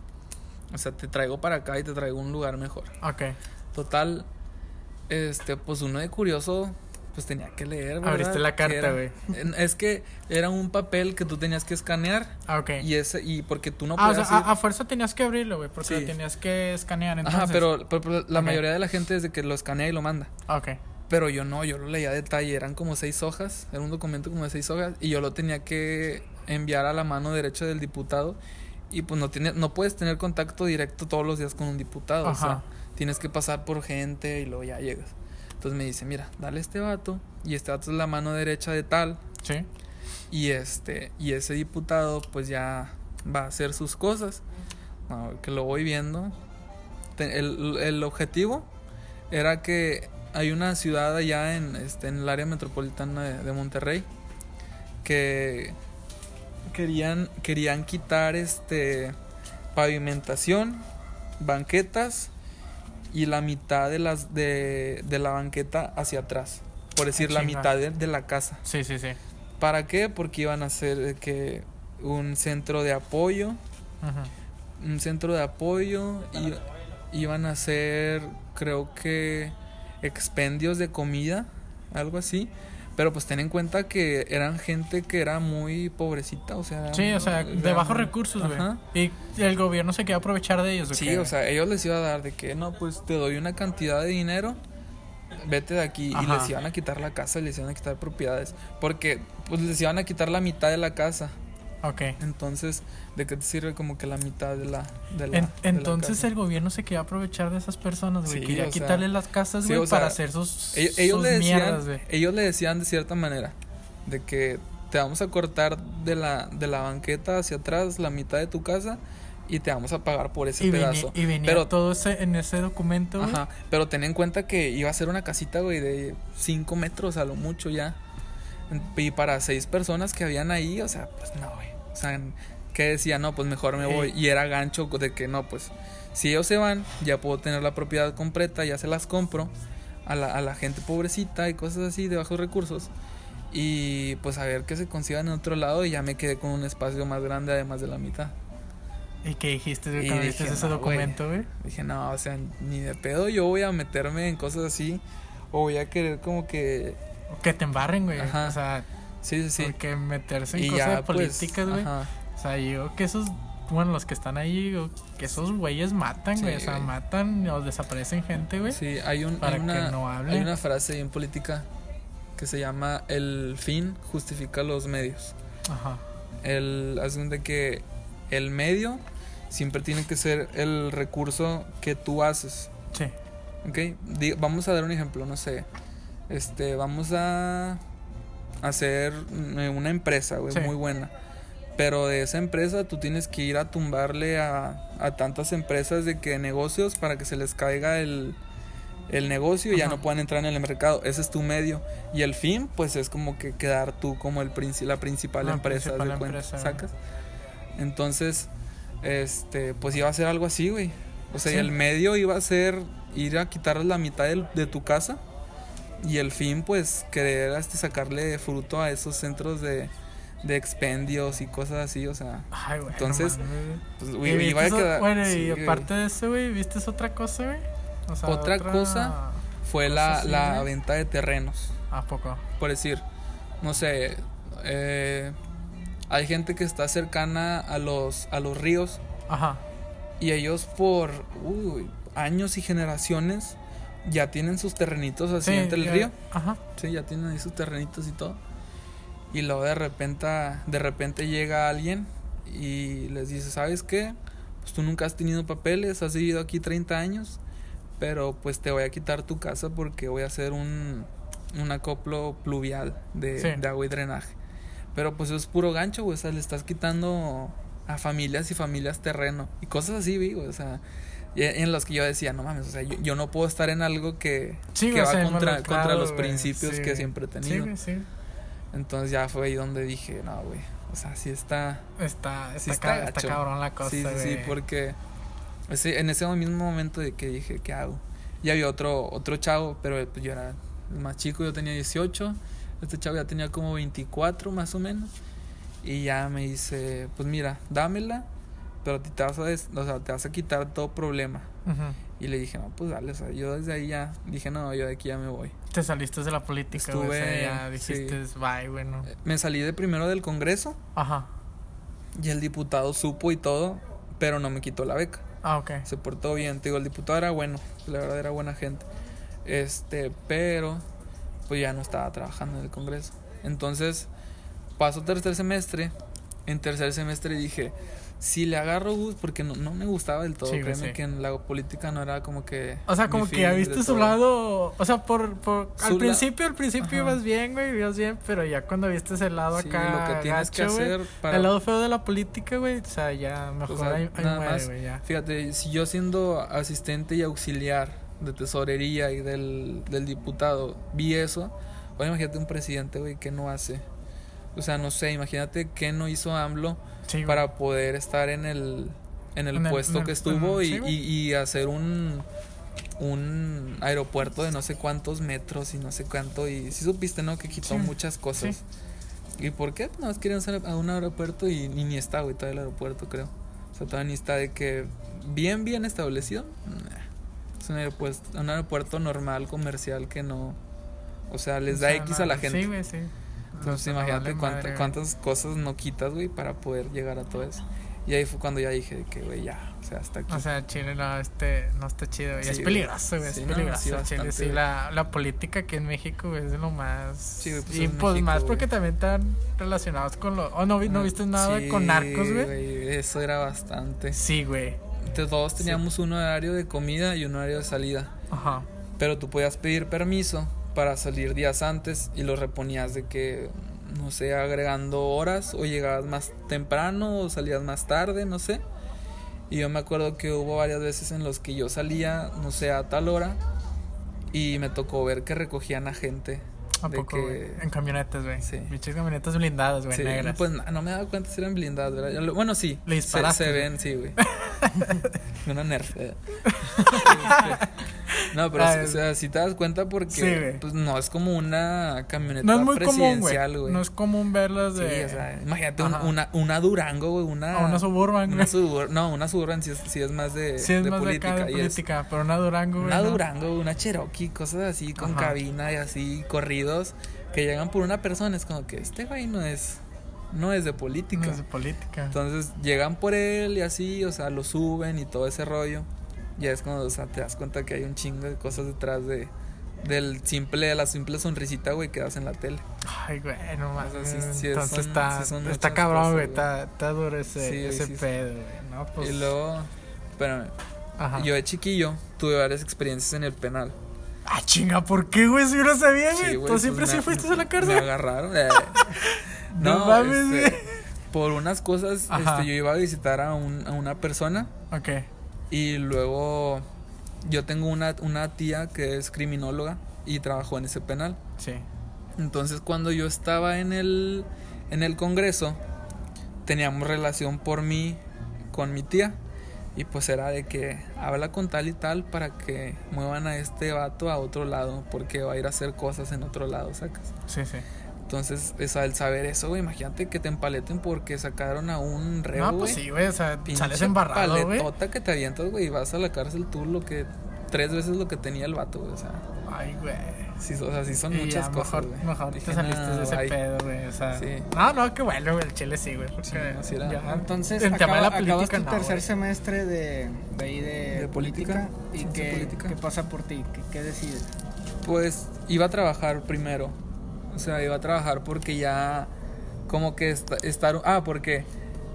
O sea, te traigo para acá y te traigo un lugar mejor. Ok. Total, este, pues uno de curioso, pues tenía que leer, ¿verdad? Abriste la carta, güey. Es que era un papel que tú tenías que escanear Ah, ok. y ese y porque tú no ah, o podías sea, ir- a, a fuerza tenías que abrirlo, güey, porque Sí. lo tenías que escanear. Entonces. Ajá, pero, pero- pero la mayoría de la gente es de que lo escanea y lo manda. Ah, Ok. Pero yo no, yo lo leía a detalle, eran como seis hojas, era un documento como de seis hojas y yo lo tenía que enviar a la mano derecha del diputado y pues no tiene, no puedes tener contacto directo todos los días con un diputado, o sea, Ajá. tienes que pasar por gente y luego ya llegas. Entonces me dice, mira, dale a este vato y este vato es la mano derecha de tal Sí. y este y ese diputado pues ya va a hacer sus cosas, No, que lo voy viendo. El, el objetivo era que hay una ciudad allá en, este, en el área metropolitana de, de Monterrey que querían, querían quitar este pavimentación, banquetas y la mitad de las de, de la banqueta hacia atrás. Por decir, la chinga. mitad de, de la casa. Sí, sí, sí. ¿Para qué? Porque iban a hacer eh, que un centro de apoyo, un centro de apoyo y iban a hacer creo que expendios de comida, algo así. Pero pues ten en cuenta que eran gente que era muy pobrecita, o sea... Sí, o sea, de bajos recursos, güey. Y el gobierno se quería aprovechar de ellos, ¿o Sí, qué, o sea, ellos les iba a dar de que no, pues te doy una cantidad de dinero, vete de aquí. Y les iban a quitar la casa y les iban a quitar propiedades. Porque pues les iban a quitar la mitad de la casa. Ok. Entonces, ¿de qué te sirve como que la mitad de la... De la En- de entonces el gobierno se quería aprovechar de esas personas, güey. Sí, quería sea, quitarle las casas, sí, güey, sea, para hacer sus, Ellos, ellos sus le decían, mierdas, güey. ellos le decían de cierta manera de que te vamos a cortar de la, de la banqueta hacia atrás la mitad de tu casa y te vamos a pagar por ese Y venía, pedazo. y venía pero, todo ese, en ese documento, güey. ajá, pero ten en cuenta que iba a ser una casita, güey, de 5 metros a lo mucho ya. Y para seis personas que habían ahí, o sea, pues no, güey. O sea, que decía, no, pues mejor me voy. Y era gancho de que no, pues si ellos se van, ya puedo tener la propiedad completa, ya se las compro a la, a la gente pobrecita y cosas así de bajos recursos. Y pues a ver qué se consigan en otro lado y ya me quedé con un espacio más grande además de la mitad. ¿Y qué dijiste, güey, cuando viste ese no, documento, güey? Dije, no, o sea, ni de pedo yo voy a meterme en cosas así o voy a querer como que... Que te embarren, güey. Ajá. O sea, Sí, sí, sí. porque meterse en Y cosas ya, de pues, políticas, güey. ajá. o sea, yo digo que esos, bueno, los que están ahí, digo, que esos güeyes matan, Sí, güey. o sea, matan o desaparecen gente, güey. Sí, hay, un, Para hay, una, que no hable. hay una frase en política que se llama el fin justifica los medios. Ajá. El de que el medio siempre tiene que ser el recurso que tú haces. Sí. ¿Ok? Vamos a dar un ejemplo, no sé. Este, vamos a hacer eh, una empresa, güey, Sí. muy buena. Pero de esa empresa tú tienes que ir a tumbarle a, a tantas empresas de que negocios para que se les caiga el, el negocio y ya no puedan entrar en el mercado. Ese es tu medio. Y el fin, pues es como que quedar tú como el princi- la principal La empresa principal de cuenta, empresa. ¿sacas? Entonces, este, pues iba a ser algo así, güey. O sea, Sí. el medio iba a ser ir a quitarles la mitad de tu casa y el fin, pues, querer este, sacarle fruto a esos centros de, de expendios y cosas así, o sea, Ay, güey. Entonces, güey. pues, ¿Y güey, viste iba a quedar... Bueno, sí, y aparte de eso, güey, ¿viste otra cosa, güey? O sea, Otra cosa fue la, la venta de terrenos. ¿A poco? Por decir, no sé, eh, hay gente que está cercana a los, a los ríos Ajá. y ellos por uy, años y generaciones ya tienen sus terrenitos así entre el ya- río. Ajá. Sí, ya tienen ahí sus terrenitos y todo. Y luego de repente, de repente llega alguien y les dice, ¿sabes qué? Pues tú nunca has tenido papeles, has vivido aquí 30 años, pero pues te voy a quitar tu casa porque voy a hacer un, un acoplo pluvial de, Sí. de agua y drenaje. Pero pues eso es puro gancho, güey, o sea, le estás quitando a familias y familias terreno y cosas así, güey, o sea, en los que yo decía, no mames, o sea, yo, yo no puedo estar en algo que, Sí, que va sea, contra, contra los principios Sí, que siempre he Sí, tenido. güey, sí. Entonces ya fue ahí donde dije, no, güey, o sea, sí está... Está, Sí está, está ca- está cabrón la cosa, sí, sí, sí, porque ese- en ese mismo momento de que dije, ¿qué hago? Y había otro, otro chavo, pero pues, yo era el más chico, yo tenía 18, este chavo ya tenía como 24 más o menos. Y ya me dice, pues mira, dámela pero te vas a, des- o sea, te vas a quitar todo problema. Y le dije, no, pues dale, o sea, yo desde ahí ya dije, no, yo de aquí ya me voy. Te saliste de la política, güey. o sea, Estuve- ya dijiste, bye, güey, no. Eh, Me salí de primero del Congreso Ajá. y el diputado supo y todo, pero no me quitó la beca. Ah, ok. Se portó bien, te digo, el diputado era bueno, la verdad era buena gente. Este, pero pues ya no estaba trabajando en el Congreso. Entonces, pasó tercer semestre. En tercer semestre dije, si le agarro gusto, porque no, no me gustaba del todo, Sí, créeme sí. que en la política no era como que... O sea, como que viste su lado. O sea, por. por al principio, al principio Ajá. ibas bien, güey, ibas bien, pero ya cuando viste ese lado Sí, acá. lo que tienes que gacho, hacer para... El lado feo de la política, güey. O sea, ya mejor O sea, ahí, ahí nada muere, más. ya. Fíjate, si yo siendo asistente y auxiliar de tesorería y del, del diputado vi eso, ahora imagínate un presidente, güey, que no hace. O sea, no sé, imagínate qué no hizo AMLO Sí, para poder estar en el, en el En el- puesto el- que estuvo y, sí, y- y hacer un, un aeropuerto de no sé cuántos metros y no sé cuánto. Y si supiste, ¿no? Que quitó Sí, muchas cosas. ¿Y por qué? No, querían hacer a un aeropuerto y ni, ni está, güey, todavía el aeropuerto, creo. O sea, todavía ni está de que bien, bien establecido. Es un aeropuerto, un aeropuerto normal, comercial, que no... O sea, les O da X no, a la gente. Sí, güey, sí. Entonces No, no imagínate güey. cuántas cosas no quitas, güey, para poder llegar a todo eso. Y ahí fue cuando ya dije que, güey, ya, o sea, hasta aquí. O sea, Chile no, este, no está chido, güey. Sí, es peligroso, güey. Sí, es no, peligroso. sí, Chile, bastante, sí, la, la política aquí en México güey, es de lo más. Sí, güey, pues y es pues México, más güey. porque también están relacionados con lo. Oh, no, no viste nada con narcos, güey. Eso era bastante. Sí, güey. Entonces, Todos teníamos un horario de comida y un horario de salida. Ajá. Pero tú podías pedir permiso para salir días antes y lo reponías de que, no sé, agregando horas o llegabas más temprano o salías más tarde, no sé. Y yo me acuerdo que hubo varias veces en los que yo salía, no sé, a tal hora y me tocó ver que recogían a gente. ¿A de poco, que-? En camionetas, güey. Sí. Pinches camionetas blindadas, güey, Sí, negras. pues no, no me daba cuenta si eran blindadas, ¿verdad? Lo- Bueno, sí. Le se, se ven, sí, güey. *laughs* Una nerf. *laughs* no, pero Ah, o sea, si te das cuenta porque Sí, pues no es como una camioneta no es muy presidencial, güey. No es común verlas Sí, de. o sea, imagínate un- una, una Durango, güey, una una Suburban, una. Subur- no, una Suburban sí es, sí es más de, Sí, es de más de política acá de es política, pero una Durango, güey. una no. Durango, una Cherokee, cosas así con Ajá. cabina y así corridos que llegan por una persona, es como que este güey no es no es de política. No es de política. Entonces llegan por él y así, o sea, lo suben y todo ese rollo. Ya es cuando, o sea, te das cuenta que hay un chingo de cosas detrás de del simple, la simple sonrisita, güey, que das en la tele. Ay, güey, no más. O sea, sí- sí es- Entonces son- está, sí está cabrón, güey. Está, está duro ese, ese pedo, güey. No, pues. Y luego, espérame, Ajá. yo de chiquillo tuve varias experiencias en el penal. Ah, chinga, ¿por qué, güey? Si yo no sabía, güey. ¿Tú siempre pues sí me- fuiste a la Me cárcel? agarraron. eh. *laughs* No no, mames, este, güey. por unas cosas, este, yo iba a visitar a, un- a una persona Ok. Y luego yo tengo una, una tía que es criminóloga y trabajó en ese penal. Sí. Entonces cuando yo estaba en el, en el Congreso, teníamos relación por mí con mi tía. Y pues era de que habla con tal y tal para que muevan a este vato a otro lado, porque va a ir a hacer cosas en otro lado, sacas. Sí, sí. Entonces, es el saber eso, güey, imagínate que te empaleten porque sacaron a un reo, no, güey. pues sí, güey. O sea, sales embarrado, güey. paletota que te avientas, güey, y vas a la cárcel tú lo que tres veces lo que tenía el vato, güey, o sea, Ay, güey. sí, o sea, sí son Y muchas ya, cosas, mejor, güey. mejor Dije, te saliste "Nah, de ese bye". pedo, güey. O sea, Sí. no, no, qué bueno, güey. El chile sí, güey. Porque Sí, así era. ya, Entonces, el tema de acaba- la acabas política, tu no, tercer güey. semestre de, de ahí de, De política, ¿Y qué, política. qué pasa por ti? ¿Qué, qué decides? Pues iba a trabajar primero. O sea, iba a trabajar porque ya como que esta- estar... Ah, porque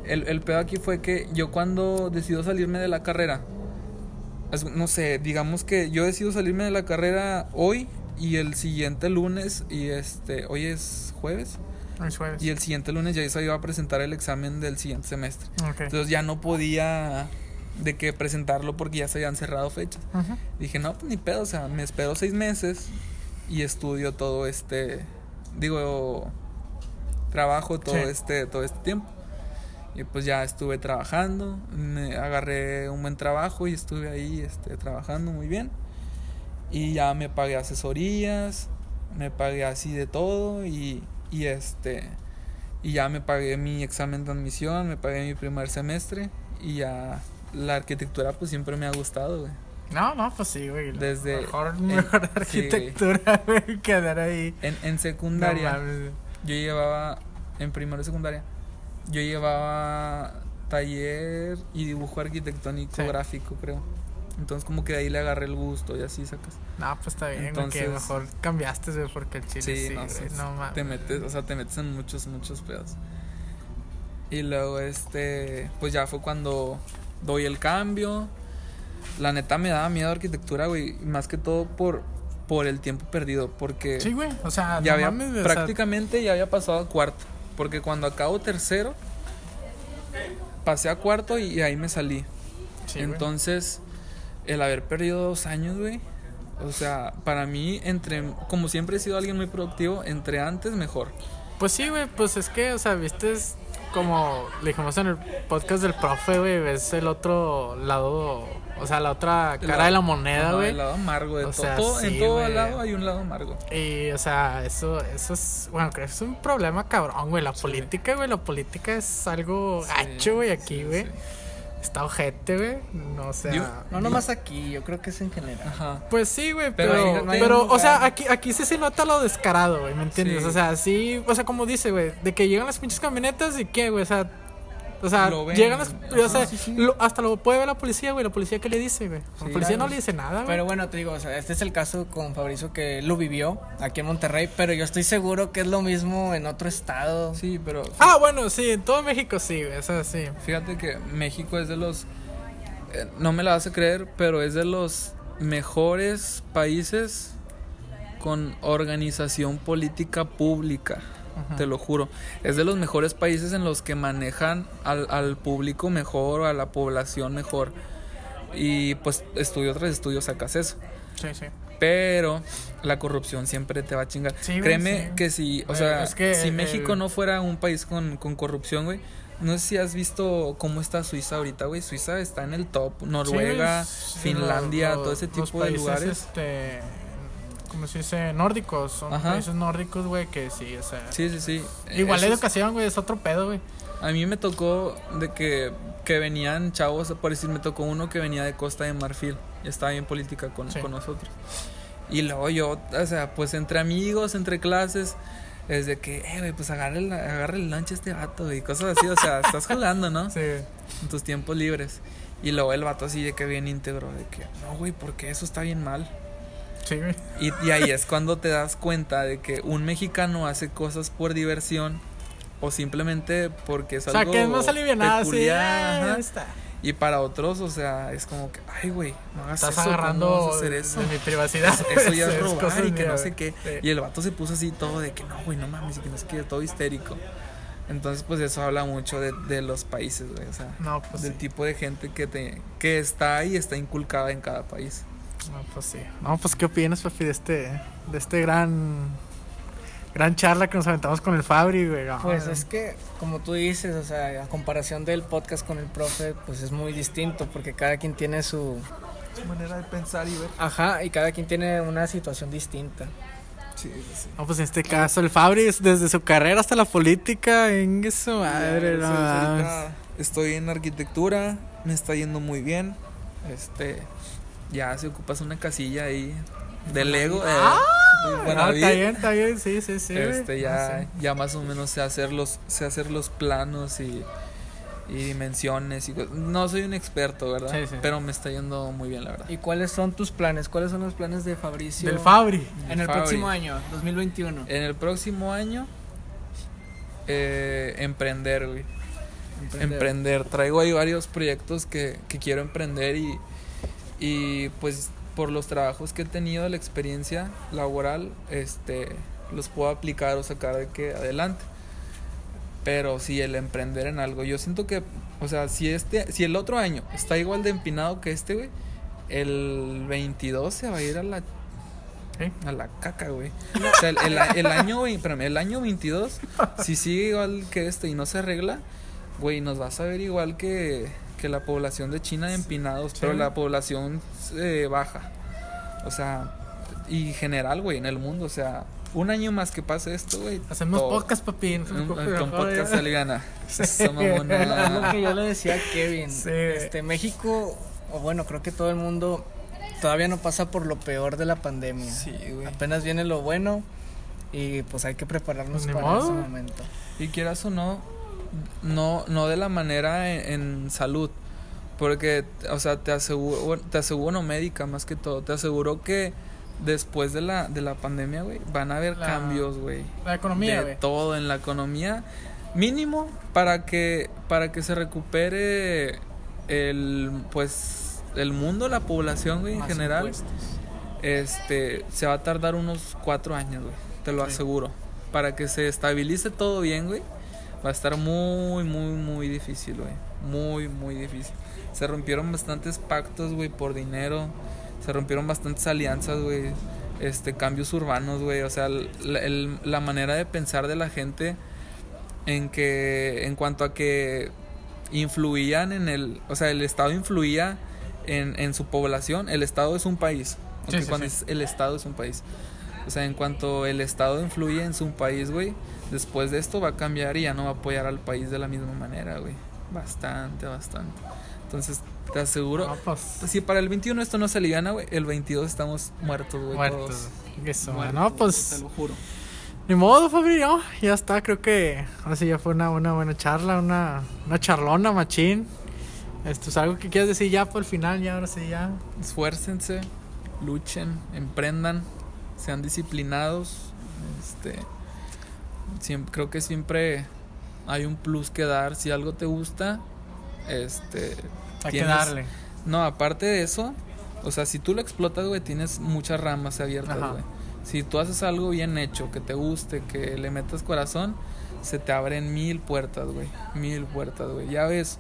el, el pedo aquí fue que yo cuando decido salirme de la carrera, es- no sé, digamos que yo decido salirme de la carrera hoy y el siguiente lunes, y este, hoy es jueves, El jueves. y el siguiente lunes ya se iba a presentar el examen del siguiente semestre. Ok. Entonces ya no podía de que presentarlo porque ya se habían cerrado fechas. Ajá. Dije, no, pues ni pedo, o sea, me espero seis meses y estudio todo este, digo, trabajo todo Sí. este, todo este tiempo. Y pues ya estuve trabajando, me agarré un buen trabajo y estuve ahí este, trabajando muy bien. Y ya me pagué asesorías, me pagué así de todo y, y este y ya me pagué mi examen de admisión, me pagué mi primer semestre y ya la arquitectura pues siempre me ha gustado, güey. No, no, pues sí, güey. Desde- Mejor, en- mejor güey. arquitectura, *laughs* güey, quedar ahí. En, en secundaria, yo llevaba, en primero y secundaria, yo llevaba taller y dibujo arquitectónico Sí. gráfico, creo. Entonces como que de ahí le agarré el gusto y así sacas. No, pues está bien, que Entonces- mejor cambiaste, güey, porque el chile sí, Sí, no, güey, sí, no mames. te metes, o sea, te metes en muchos, muchos pedos. Y luego, este, pues ya fue cuando doy el cambio. La neta me daba miedo arquitectura, güey, más que todo por, por el tiempo perdido, porque Sí, güey, o sea, ya no había, mames, güey, o sea, prácticamente ya había pasado a cuarto, porque cuando acabo tercero, pasé a cuarto y ahí me salí. sí, güey. Entonces, el haber perdido dos años, güey. O sea, para mí, entre. Como siempre he sido alguien muy productivo, entre antes mejor. Pues sí, güey, pues es que, o sea, viste, es como le dijimos en el podcast del profe, güey, ves el otro lado, o sea, la otra cara lado- de la moneda, güey. El lado amargo de O todo. sea, todo- sí, en todo güey. lado hay un lado amargo. Y, o sea, eso, eso es, bueno, creo que es un problema cabrón, güey. La política, güey, la política es algo Sí, gacho, güey, aquí, güey. sí. Está ojete, güey. No, o sea. Yo- No nomás aquí, yo creo que es en general. Ajá. Pues sí, güey, Pero pero, no pero, o sea, aquí, aquí sí se nota lo descarado, güey, ¿me entiendes? Sí. O sea, sí, o sea, como dice, güey, de que llegan las pinches camionetas y qué, güey, o sea, o sea, Lo ven. llegan las, o Ajá, sea, sí, sí. lo- hasta lo puede ver la policía, güey, la policía qué le dice, güey. La Sí, policía claro. no le dice nada, güey. Pero bueno, te digo, o sea, este es el caso con Fabricio que lo vivió aquí en Monterrey, pero yo estoy seguro que es lo mismo en otro estado. Sí, pero. Ah, bueno, sí, en todo México sí, güey, o sea, sí. Fíjate que México es de los. eh, no me la vas a creer, pero es de los mejores países con organización política pública. Te lo juro. Es de los mejores países en los que manejan al, al público mejor, a la población mejor. Y pues estudio tras estudio sacas eso. Sí, sí. Pero la corrupción siempre te va a chingar. Sí, Créeme sí. que si, o sea, es que si el- México el- no fuera un país con, con corrupción, güey, no sé si has visto cómo está Suiza ahorita, güey. Suiza está en el top, Noruega, Sí, Finlandia, lo- todo ese los tipo de lugares. Este, como se dice, nórdicos, son Ajá. países nórdicos, güey, que sí, o sea. Sí, sí, sí. Igual la educación, güey, es otro pedo, güey. A mí me tocó de que, que venían chavos, por decir, me tocó uno que venía de Costa de Marfil y estaba en política con, Sí. con nosotros. Y luego yo, o sea, pues entre amigos, entre clases, es de que, eh, güey, pues agarre el, agarre el lunch a este vato, y cosas así, o sea, *laughs* estás jalando, ¿no? Sí. En tus tiempos libres. Y luego el vato así de que bien íntegro, de que, no, güey, porque eso está bien mal. Sí, güey. Y, y ahí es cuando te das cuenta de que un mexicano hace cosas por diversión o simplemente porque es O sea, algo que es más alivianada, sí. peculiar, ajá. ahí está. Y para otros, o sea, es como que, ay, güey, no hagas Estás eso, ¿cómo agarrando vas a hacer eso? de mi privacidad. *laughs* Eso ya es robar y que no sé qué. Sí. Y el vato se puso así todo de que no, güey, no mames, y que no sé qué, todo histérico. Entonces, pues eso habla mucho de, de los países, güey, o sea, No, pues del sí. tipo de gente que, te, que está ahí, está inculcada en cada país. No, pues sí. No, pues, ¿qué opinas, papi, de este, de este gran, gran charla que nos aventamos con el Fabri, güey? No, Pues es que, como tú dices, o sea, a comparación del podcast con el profe, pues es muy distinto porque cada quien tiene su... Su manera de pensar y ver. Ajá, y cada quien tiene una situación distinta. Sí, sí. No, pues en este caso, el Fabri, es desde su carrera hasta la política, en su madre, no Estoy en arquitectura, me está yendo muy bien. Este, ya si ocupas una casilla ahí de Lego, eh, No, Infonavit, está bien, está bien, sí, sí, sí. este ya, sí. ya más o menos sé hacer los, sé hacer los planos y, y dimensiones y cosas. No soy un experto, ¿verdad? Sí, sí. Pero me está yendo muy bien, la verdad. ¿Y cuáles son tus planes? ¿Cuáles son los planes de Fabricio? Del Fabri. En el Fabri. próximo año, 2021. En el próximo año, eh, emprender, güey. emprender. Traigo ahí varios proyectos que, que quiero emprender y, y pues por los trabajos que he tenido, la experiencia laboral, este, los puedo aplicar o sacar de que adelante. Pero sí, el emprender en algo. Yo siento que, o sea, si este, si el otro año está igual de empinado que este, güey, el 22 se va a ir a la a la caca, güey. O sea, el, el, el año, espérame, el año 22, si sigue igual que este y no se arregla, güey, nos vas a ver igual que, que la población de China de empinados, pero Sí. la población eh, baja. O sea, y general, güey, en el mundo, o sea, un año más que pase esto, güey. Hacemos todo- podcast, papi. un- con podcast se le gana. *laughs* *laughs* Lo que yo le decía a Kevin. Sí. Este, México, o bueno, creo que todo el mundo todavía no pasa por lo peor de la pandemia. Sí, güey. Apenas viene lo bueno y pues hay que prepararnos para modo. ese momento. Y quieras o no, no, no de la manera en, en salud. Porque, o sea, te aseguro, te aseguro, no médica más que todo, te aseguro que después de la, de la pandemia, güey, van a haber La- cambios, güey. La economía, de todo en la economía mínimo para que para que se recupere el pues el mundo la población güey en general impuestos. este se va a tardar unos cuatro años güey te lo Sí. aseguro para que se estabilice todo bien güey va a estar muy muy muy difícil güey. Muy muy difícil. Se rompieron bastantes pactos güey por dinero. Se rompieron bastantes alianzas güey. Este cambios urbanos güey. O sea la, el- la manera de pensar de la gente en que en cuanto a que influían en el o sea el estado influía en, en su población el estado es un país. Sí, sí, cuando sí. es el estado es un país. O sea en cuanto el estado influye en su país güey después de esto va a cambiar y ya no va a apoyar al país de la misma manera güey bastante bastante entonces te aseguro No, pues. si para el 21 esto no se liviana güey el 22 estamos muertos güey Muertos. todos. Eso, Muertos, no, pues. te lo juro Ni modo, Fabri, no, ya está, creo que ahora sí ya fue una, una buena charla, una, una charlona, machín. Esto es algo que quieras decir ya por el final, ya ahora sí ya. esfuércense, luchen, emprendan, sean disciplinados. Este, siempre, creo que siempre hay un plus que dar. Si algo te gusta, este, Hay que darle. No, aparte de eso, o sea, si tú lo explotas, güey, tienes muchas ramas abiertas, Ajá. güey. Si tú haces algo bien hecho, que te guste, que le metas corazón, se te abren mil puertas, güey. Mil puertas, güey. Ya ves,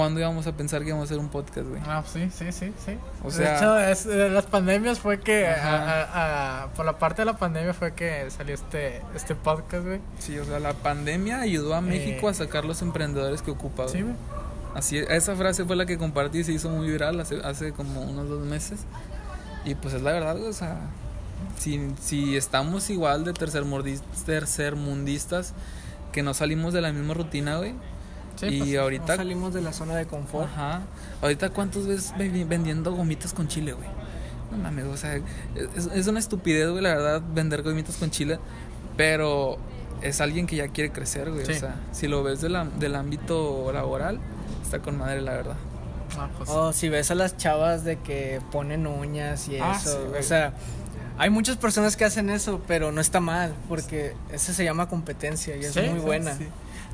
¿cuándo íbamos a pensar que íbamos a hacer un podcast, güey? Ah, sí, sí, sí, sí. O de sea- hecho, es, de las pandemias fue que, Ajá. a- a- a- por la parte de la pandemia fue que salió este, este podcast, güey. Sí, o sea, la pandemia ayudó a México Eh, a sacar los emprendedores que ocupa. Sí, güey. güey. Así, esa frase fue la que compartí y se hizo muy viral hace, hace como unos dos meses. Y pues es la verdad, güey, o sea, si, si estamos igual de tercermordis- tercermundistas, que no salimos de la misma rutina, güey. Sí, y pues, ahorita, No salimos de la zona de confort. ajá, ahorita cuántos ves ve- vendiendo gomitas con chile, güey. No mames, o sea, es, es una estupidez, güey, la verdad, vender gomitas con chile, pero es alguien que ya quiere crecer, güey. Sí. O sea, si lo ves de la- del ámbito laboral, está con madre, la verdad. Ah, pues, O si ves a las chavas de que ponen uñas y Ah, eso. sí, güey. o sea, hay muchas personas que hacen eso, pero no está mal, porque eso se llama competencia y es Sí, muy sí, buena.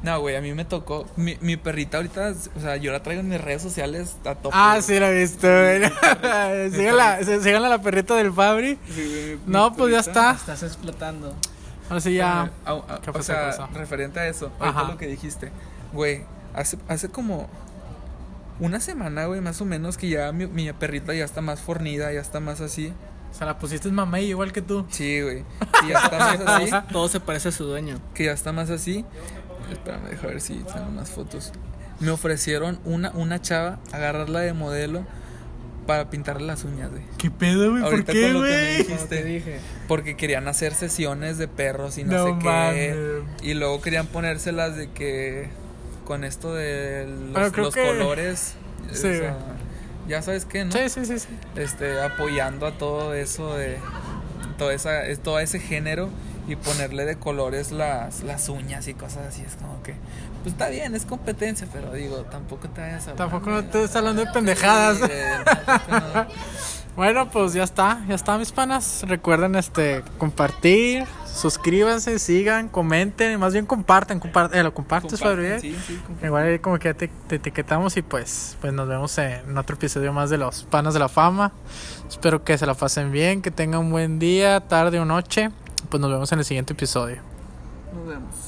No, güey, a mí me tocó. Mi, mi perrita ahorita, o sea, yo la traigo en mis redes sociales a tope. Ah, sí, la he visto, güey. síganla, sí, síganla a la perrita del Fabri. Sí, güey, mi- No, pues ya está. Estás explotando. Ahora sí ya. Ah, ah, ¿Qué o sea, referente a eso, ahorita Ajá. lo que dijiste. Güey, hace, hace como una semana, güey, más o menos, que ya mi, mi perrita ya está más fornida, ya está más así. O sea, la pusiste en mamey igual que tú. Sí, güey. Que ya está más *laughs* así. Todo, todo se parece a su dueño. que ya está más así. Espérame, deja ver si tengo más fotos. Me ofrecieron una, una chava agarrarla de modelo para pintarle las uñas, güey. ¿Qué pedo, güey? ¿Por Ahorita qué, con lo que me güey? te dije. Porque querían hacer sesiones de perros y no, No sé qué. mames. Y luego querían ponérselas de que con esto de los, los que- colores. Sí, o sea, güey. ya sabes qué, ¿no? Sí, sí, sí, sí. Este, apoyando a todo eso de todo esa, es todo ese género y ponerle de colores las, las uñas y cosas así. Es como que, pues está bien, es competencia, pero digo, tampoco te vayas a. Tampoco no te estás hablando de pendejadas. Sí, no. Bueno, pues ya está, ya está, mis panas. Recuerden este compartir, suscríbanse, sigan, comenten, más bien compartan, compartan, eh, lo compartes, Fabriel. sí, sí, comparten. Igual como que ya te, te etiquetamos y pues, pues nos vemos en otro episodio más de los panas de la fama. Espero que se la pasen bien, que tengan un buen día, tarde o noche. Pues nos vemos en el siguiente episodio. Nos vemos.